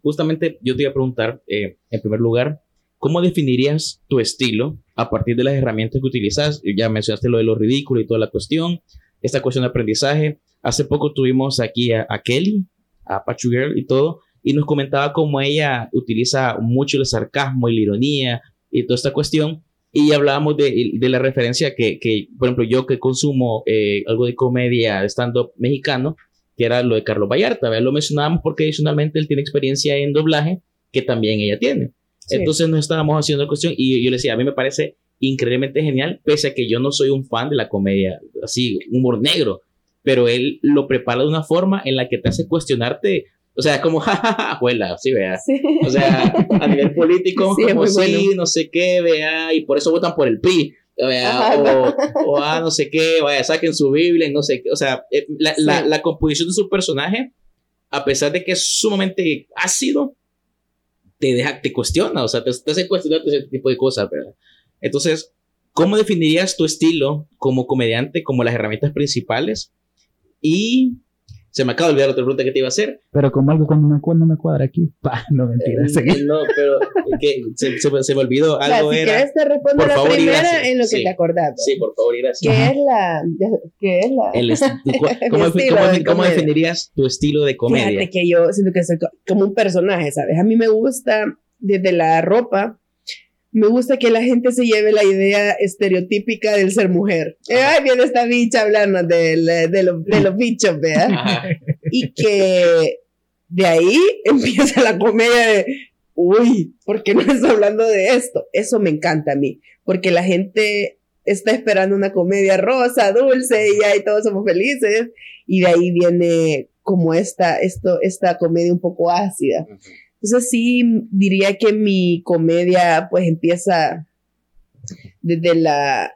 Justamente yo te iba a preguntar, eh, en primer lugar, ¿cómo definirías tu estilo a partir de las herramientas que utilizas? Ya mencionaste lo de lo ridículo y toda la cuestión, esta cuestión de aprendizaje. Hace poco tuvimos aquí a, Kelly, a Pachu Girl y todo, y nos comentaba cómo ella utiliza mucho el sarcasmo y la ironía y toda esta cuestión. Y hablábamos de, de la referencia que, que, por ejemplo, yo que consumo eh, algo de comedia stand-up mexicano, que era lo de Carlos Vallarta, lo mencionábamos porque adicionalmente él tiene experiencia en doblaje, que también ella tiene. Entonces nos estábamos haciendo cuestión y yo le decía, a mí me parece increíblemente genial, pese a que yo no soy un fan de la comedia, así, humor negro, pero él lo prepara de una forma en la que te hace cuestionarte, o sea, como, [LAUGHS] jajaja, abuela, sí, vea. O sea, a nivel político, como sí, no sé qué, vea, y por eso votan por el PRI. Vea, o, o ah, no sé qué, vaya, saquen su Biblia, no sé qué. O sea, eh, la, la, la composición de su personaje, a pesar de que es sumamente ácido, te deja, te cuestiona, o sea, te, te hace cuestionar ese tipo de cosas, ¿verdad? Entonces, ¿cómo definirías tu estilo como comediante, como las herramientas principales? Y se me acaba de olvidar otra pregunta que te iba a hacer. Pero como algo cuando me, cuando me cuadra aquí, [LAUGHS] pa, no mentiras. Eh, no, pero que se, se, me olvidó algo. si quieres te respondo la primera en lo que te acordás. Sí, por favor, gracias. ¿Qué es la, qué es la? El [LAUGHS] ¿Cómo, estilo cómo, definirías tu estilo de comedia? Fíjate que yo siento que soy como un personaje, ¿sabes? A mí me gusta desde la ropa me gusta que la gente se lleve la idea estereotípica del ser mujer. Ay, viene esta bicha hablando de, de, los bichos, ¿vea? Y que de ahí empieza la comedia de, uy, ¿por qué no estás hablando de esto? Eso me encanta a mí, porque la gente está esperando una comedia rosa, dulce, y ahí todos somos felices, y de ahí viene como esta, esto, esta comedia un poco ácida. Entonces sí diría que mi comedia pues empieza desde la,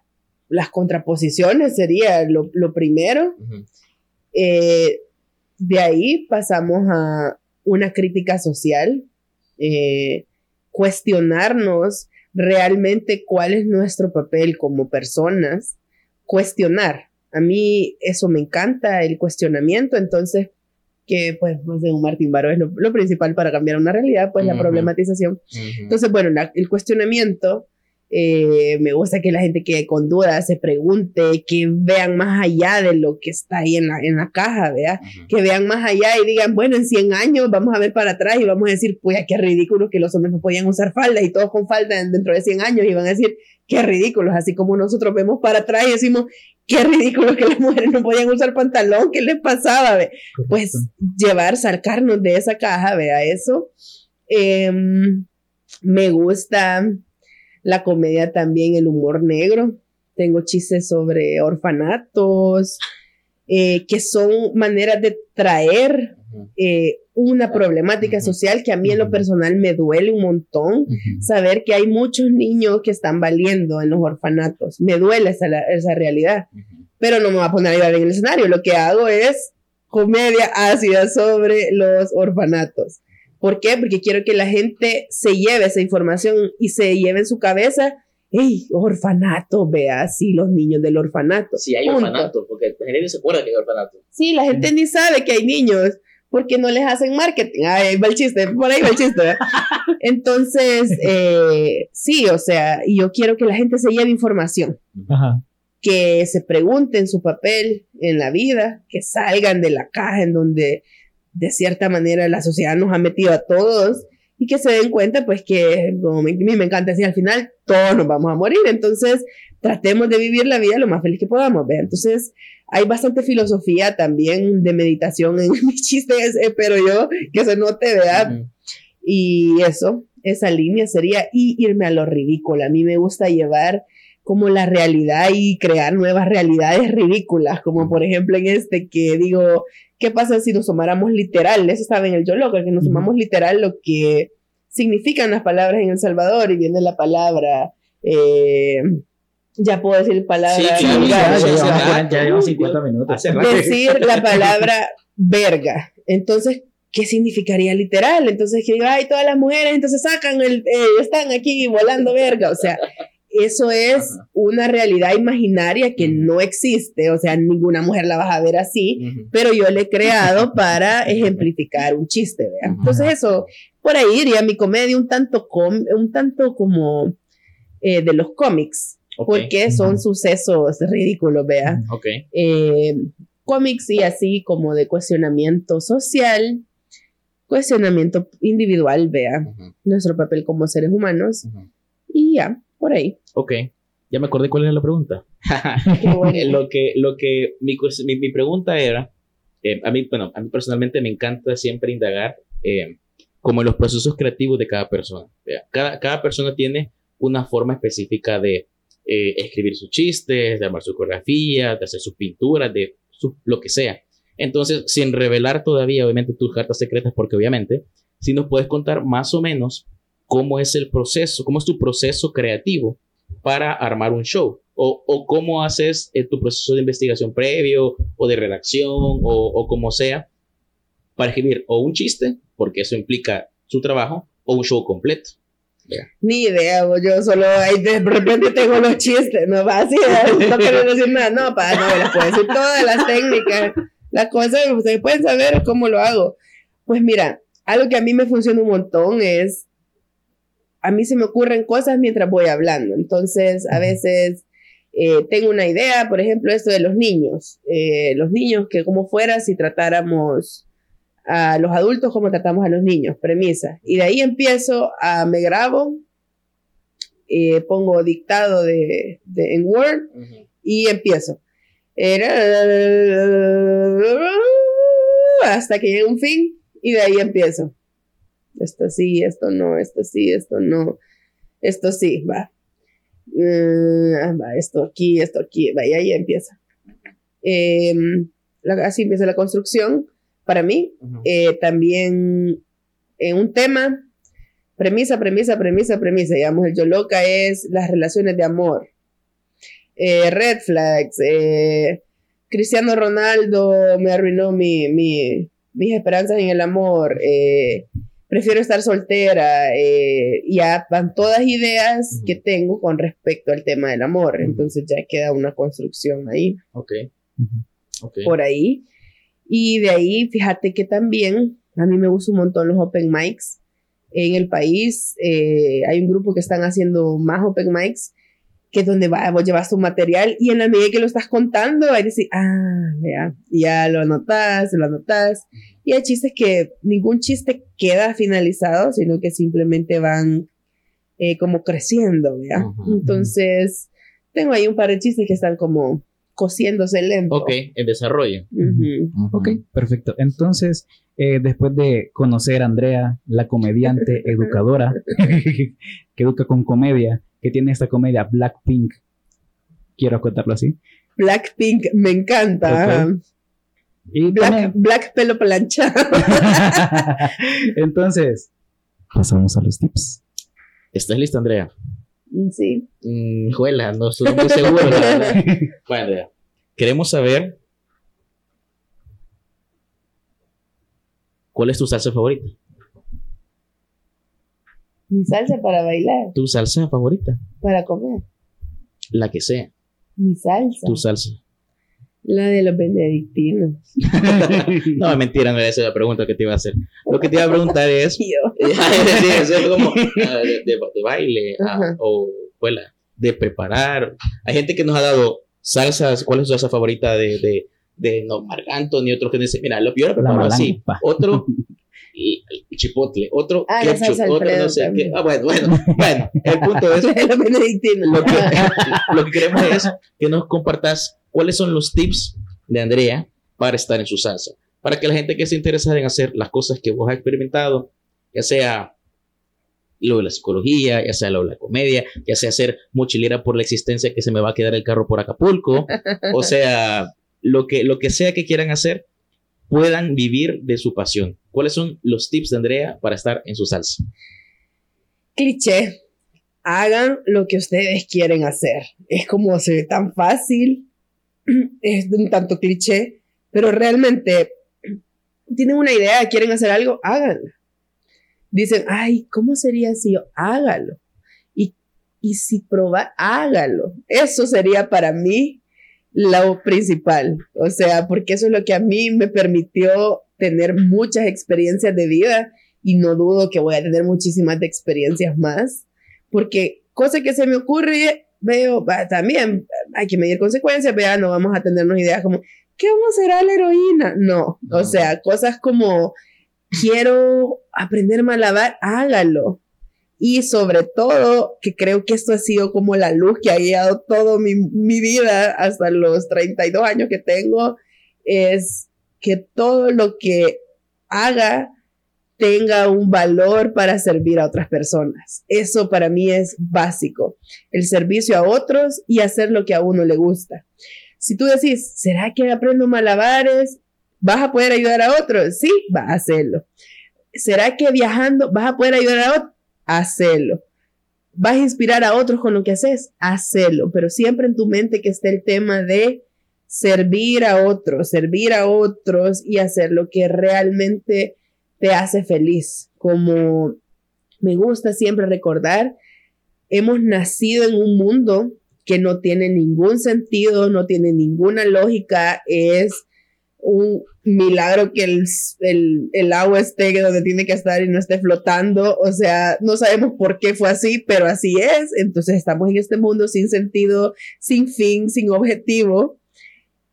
las contraposiciones, sería lo, primero. Eh, de ahí pasamos a una crítica social, eh, cuestionarnos realmente cuál es nuestro papel como personas, cuestionar. A mí eso me encanta, el cuestionamiento, entonces que pues un Martín Baro es lo, principal para cambiar una realidad, pues la problematización. Entonces, bueno, el cuestionamiento, eh, me gusta que la gente que con dudas se pregunte, que vean más allá de lo que está ahí en la, en la caja, ¿vea? Que vean más allá y digan, bueno, en 100 años vamos a ver para atrás y vamos a decir, pues qué ridículo que los hombres no podían usar falda y todos con falda dentro de 100 años y van a decir, qué ridículos, así como nosotros vemos para atrás y decimos, qué ridículo que las mujeres no podían usar pantalón, ¿qué les pasaba? Ve? Pues llevar, sacarnos de esa caja, vea eso. Em, me gusta la comedia también, el humor negro. Tengo chistes sobre orfanatos, eh, que son maneras de traer eh, una problemática social que a mí en lo personal me duele un montón saber que hay muchos niños que están valiendo en los orfanatos. Me duele esa, esa realidad, pero no me voy a poner a llorar en el escenario. Lo que hago es comedia ácida sobre los orfanatos. ¿Por qué? Porque quiero que la gente se lleve esa información y se lleve en su cabeza ¡Ey, orfanato! Vea, sí, los niños del orfanato. Sí, hay orfanato, porque la gente se acuerda que hay orfanato. Sí, la gente ni sabe que hay niños porque no les hacen marketing. ahí va el chiste, por ahí va el chiste. [LAUGHS] Entonces, eh, sí, o sea, yo quiero que la gente se lleve información. Que se pregunten su papel en la vida, que salgan de la caja en donde de cierta manera la sociedad nos ha metido a todos y que se den cuenta pues que como a mí me encanta decir al final todos nos vamos a morir, entonces tratemos de vivir la vida lo más feliz que podamos, ver. Entonces hay bastante filosofía también de meditación en [LAUGHS] mis chistes, espero yo que se note, ¿verdad? Y eso, esa línea sería y irme a lo ridículo. A mí me gusta llevar como la realidad y crear nuevas realidades ridículas, como por ejemplo en este que digo, ¿qué pasa si nos tomáramos literal? Eso estaba en el yo loco, que nos tomamos literal lo que significan las palabras en El Salvador y viene la palabra... Eh, ya puedo decir palabra. Sí, ya, ya, 50 minutos. Decir la palabra verga. Entonces, ¿qué significaría literal? Entonces, que ay, todas las mujeres, entonces sacan el, eh, están aquí volando verga. O sea, eso es una realidad imaginaria que no existe, o sea, ninguna mujer la vas a ver así, pero yo le he creado [LAUGHS] para ejemplificar un chiste, ¿vea? Entonces eso, por ahí iría mi comedia un tanto, un tanto como eh, de los cómics, porque son sucesos ridículos, vea. Eh, cómics y así como de cuestionamiento social, cuestionamiento individual, vea, nuestro papel como seres humanos, y ya por ahí. Ok, ya me acordé cuál era la pregunta. [LAUGHS] [LAUGHS] lo que, lo que mi, mi, pregunta era, eh, a mí, bueno, a mí personalmente me encanta siempre indagar eh, como los procesos creativos de cada persona. Cada, cada persona tiene una forma específica de eh, escribir sus chistes, de armar su coreografía, de hacer sus pinturas, de lo que sea. Entonces, sin revelar todavía, obviamente, tus cartas secretas, porque obviamente, si nos puedes contar más o menos cómo es el proceso, cómo es tu proceso creativo para armar un show. O, o cómo haces eh, tu proceso de investigación previo o de redacción o, o como sea para escribir o un chiste, porque eso implica su trabajo, o un show completo. Ni idea, yo solo ahí de repente tengo los chistes, no va así, no quiero decir nada, no, para no, les puedo decir todas las técnicas, las cosas, ustedes pueden saber cómo lo hago. Pues mira, algo que a mí me funciona un montón es a mí se me ocurren cosas mientras voy hablando. Entonces, a veces eh, tengo una idea, por ejemplo, esto de los niños. Eh, los niños, que como fuera si tratáramos a los adultos como tratamos a los niños, premisa. Y de ahí empiezo a, me grabo, eh, pongo dictado de, en Word y empiezo. Hasta que llegue un fin y de ahí empiezo esto sí, esto no, esto sí, esto no, esto sí, va. Mm, va esto aquí, esto aquí, va, y ahí empieza. Em, así empieza la construcción para mí. Eh, también en un tema, premisa, premisa, premisa, premisa, digamos, el yo loca es las relaciones de amor. Eh, red flags, eh, Cristiano Ronaldo me arruinó mi, mi, mis esperanzas en el amor, eh, prefiero estar soltera, eh, ya van todas ideas que tengo con respecto al tema del amor, entonces ya queda una construcción ahí. Ok. Por ahí. Y de ahí, fíjate que también a mí me gustan un montón los open mics. En el país eh, hay un grupo que están haciendo más open mics que es donde va, vos llevas tu material y en la medida que lo estás contando, va a decir, ah, vea, ya lo anotas, lo anotas. Y hay chistes que ningún chiste queda finalizado, sino que simplemente van eh, como creciendo, ¿ya? Entonces, tengo ahí un par de chistes que están como cosiéndose lento. Ok, en desarrollo. Ok, perfecto. Entonces, eh, después de conocer a Andrea, la comediante [LAUGHS] educadora, [LAUGHS] que educa con comedia, que tiene esta comedia Blackpink, quiero contarlo así. Blackpink me encanta. Y black, pelo plancha. [LAUGHS] Entonces, pasamos a los tips. ¿Estás lista, Andrea? Mm, sí. Mm, juela, no estoy muy seguro. [LAUGHS] bueno, Andrea, queremos saber cuál es tu salsa favorita. Mi salsa para bailar. ¿Tu salsa favorita? Para comer. La que sea. Mi salsa. Tu salsa. La de los benedictinos. [LAUGHS] no, mentira, no era esa la pregunta que te iba a hacer. Lo que te iba a preguntar [LAUGHS] es. [LAUGHS] eso es como ah, de, baile ah, o escuela, de preparar. Hay gente que nos ha dado salsas. ¿Cuál es su salsa favorita de, de, de no, Marganto, ni otro que dice, mira, lo, lo preparo así. Otro chipotle, otro ah, ketchup, otro no sé qué. Ah, bueno, bueno, bueno, el punto es [LAUGHS] lo que, lo que queremos es que nos compartas cuáles son los tips de Andrea para estar en su salsa, para que la gente que se interesa en hacer las cosas que vos has experimentado, ya sea lo de la psicología, ya sea lo de la comedia, ya sea ser mochilera por la existencia que se me va a quedar el carro por Acapulco, o sea, lo que, lo que sea que quieran hacer, puedan vivir de su pasión. ¿Cuáles son los tips de Andrea para estar en su salsa? Cliché. Hagan lo que ustedes quieren hacer. Es como se ve tan fácil, [CLEARS THROAT] es un tanto cliché, pero realmente [CLEARS THROAT] tienen una idea, quieren hacer algo, háganlo dicen, ay, ¿cómo sería si yo hágalo? Y, y si proba, hágalo. Eso sería para mí lo principal. O sea, porque eso es lo que a mí me permitió tener muchas experiencias de vida y no dudo que voy a tener muchísimas experiencias más, porque cosa que se me ocurre, veo, también hay que medir consecuencias, vea, no vamos a tenernos ideas como, ¿qué vamos a hacer la heroína? No, no. o sea, cosas como quiero aprender a lavar, hágalo. Y sobre todo, que creo que esto ha sido como la luz que ha guiado toda mi, mi vida hasta los 32 años que tengo, es que todo lo que haga tenga un valor para servir a otras personas. Eso para mí es básico. El servicio a otros y hacer lo que a uno le gusta. Si tú decís, ¿será que aprendo malabares? ¿Vas a poder ayudar a otros? Sí, vas a hacerlo. ¿Será que viajando vas a poder ayudar a otros? Hacerlo. ¿Vas a inspirar a otros con lo que haces? Hacerlo. Pero siempre en tu mente que esté el tema de servir a otros, servir a otros y hacer lo que realmente te hace feliz. Como me gusta siempre recordar, hemos nacido en un mundo que no tiene ningún sentido, no tiene ninguna lógica, es un milagro que el, el, agua esté donde tiene que estar y no esté flotando. O sea, no sabemos por qué fue así, pero así es. Entonces estamos en este mundo sin sentido, sin fin, sin objetivo.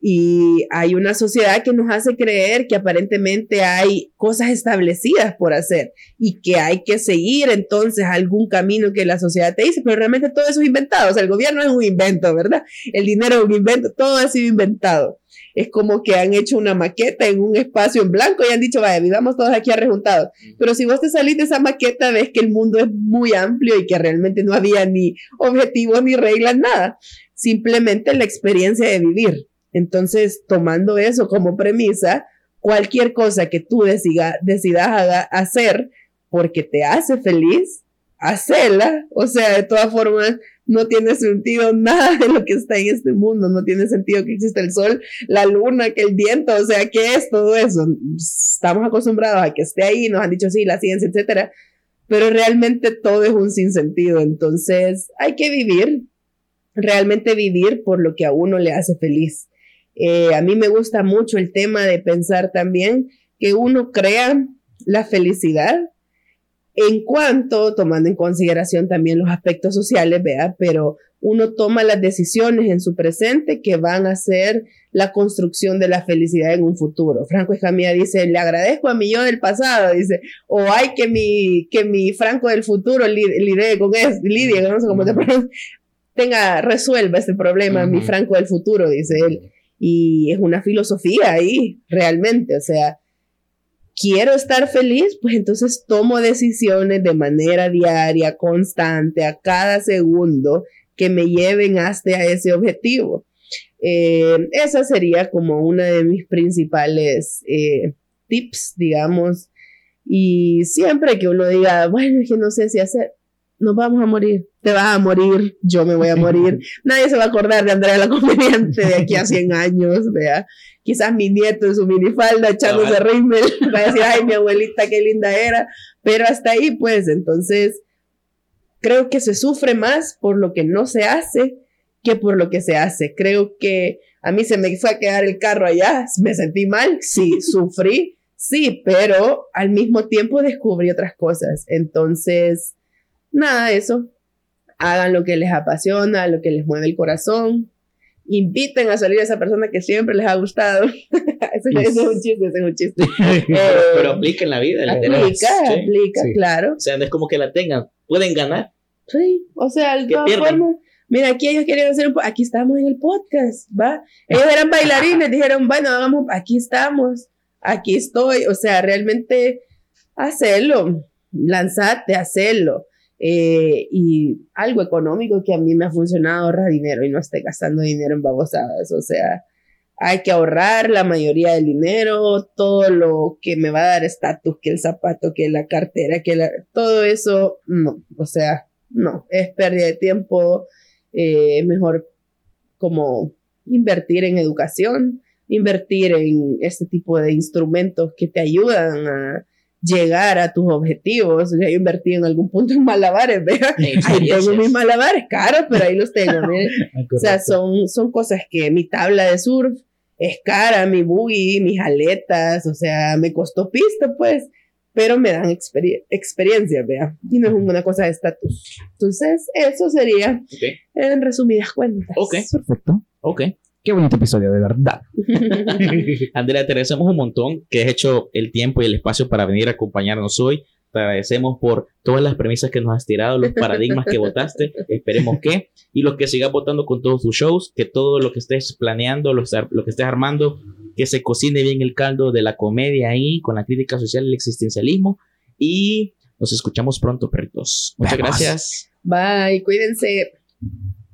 Y hay una sociedad que nos hace creer que aparentemente hay cosas establecidas por hacer y que hay que seguir entonces algún camino que la sociedad te dice, pero realmente todo eso es inventado. O sea, el gobierno es un invento, ¿verdad? El dinero es un invento, todo ha sido inventado es como que han hecho una maqueta en un espacio en blanco y han dicho, vaya, vivamos todos aquí arrejuntados. Pero si vos te salís de esa maqueta, ves que el mundo es muy amplio y que realmente no había ni objetivos ni reglas, nada. Simplemente la experiencia de vivir. Entonces, tomando eso como premisa, cualquier cosa que tú decidas hacer porque te hace feliz, hacela. O sea, de todas formas, no tiene sentido nada de lo que está en este mundo, no tiene sentido que exista el sol, la luna, que el viento, o sea, ¿qué es todo eso? Estamos acostumbrados a que esté ahí, nos han dicho sí, la ciencia, etcétera, pero realmente todo es un sinsentido, entonces hay que vivir, realmente vivir por lo que a uno le hace feliz. Eh, a mí me gusta mucho el tema de pensar también que uno crea la felicidad en cuanto, tomando en consideración también los aspectos sociales, vea, pero uno toma las decisiones en su presente que van a ser la construcción de la felicidad en un futuro. Franco Escamilla dice, le agradezco a mi yo del pasado, dice, o hay que mi, que mi Franco del futuro lidie con eso, Lidia, no sé cómo se pronuncia, tenga, resuelva este problema, mi Franco del futuro, dice él. Y es una filosofía ahí, realmente, o sea, quiero estar feliz, pues entonces tomo decisiones de manera diaria, constante, a cada segundo que me lleven hasta ese objetivo. Eh, esa sería como una de mis principales eh, tips, digamos. Y siempre que uno diga, bueno, es que no sé si hacer, nos vamos a morir, te vas a morir, yo me voy a morir. [LAUGHS] Nadie se va a acordar de Andrea la comediante de aquí a 100 [LAUGHS] años, vea. Quizás mi nieto en su minifalda echándose rímel [LAUGHS] va a decir, ay, mi abuelita, qué linda era. Pero hasta ahí, pues, entonces, creo que se sufre más por lo que no se hace que por lo que se hace. Creo que a mí se me fue a quedar el carro allá, me sentí mal, sí, sufrí, sí, pero al mismo tiempo descubrí otras cosas. Entonces, nada, eso. Hagan lo que les apasiona, lo que les mueve el corazón. Inviten a salir a esa persona que siempre les ha gustado. [LAUGHS] Ese, es un chiste, ese es un chiste. [LAUGHS] pero, aplica en la vida. aplica, aplica, claro. O sea, no es como que la tengan. Pueden ganar. Sí, o sea, de todas formas. Mira, aquí ellos querían hacer un aquí estamos en el podcast, ¿va? Ellos eran bailarines, dijeron, bueno, vamos, aquí estamos, aquí estoy, o sea, realmente hacerlo, lanzarte, hacerlo. Eh, y algo económico que a mí me ha funcionado, ahorrar dinero y no esté gastando dinero en babosadas, o sea, hay que ahorrar la mayoría del dinero, todo lo que me va a dar estatus, que el zapato, que la cartera, que la, todo eso, no, o sea, no, es pérdida de tiempo, eh, mejor como invertir en educación, invertir en este tipo de instrumentos que te ayudan a llegar a tus objetivos. Yo invertí en algún punto en malabares, ¿vea? [LAUGHS] Ahí tengo mis malabares caros, pero ahí los tengo. [LAUGHS] o sea, son, son cosas que mi tabla de surf es cara, mi buggy, mis aletas, o sea, me costó pista, pues, pero me dan experiencia, vea, y no es una cosa de estatus. Entonces, eso sería en resumidas cuentas. Ok, perfecto. Ok. Qué bonito episodio, de verdad. [LAUGHS] Andrea, te agradecemos un montón que has hecho el tiempo y el espacio para venir a acompañarnos hoy. Te agradecemos por todas las premisas que nos has tirado, los paradigmas que votaste. Esperemos que. Y los que sigas votando con todos tus shows, que todo lo que estés planeando, lo, lo que estés armando, que se cocine bien el caldo de la comedia ahí, con la crítica social y el existencialismo. Y nos escuchamos pronto, perritos. Muchas gracias. Bye, cuídense.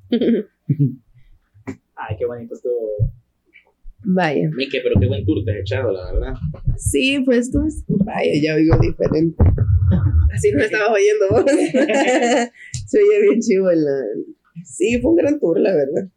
[LAUGHS] Ay, qué bonito esto. Vaya. Mike, pero qué buen tour te has echado, la verdad. Sí, pues tú. Vaya, ya oigo diferente. Así no estabas oyendo vos. [LAUGHS] Se oye bien chivo. La... Sí, fue un gran tour, la verdad.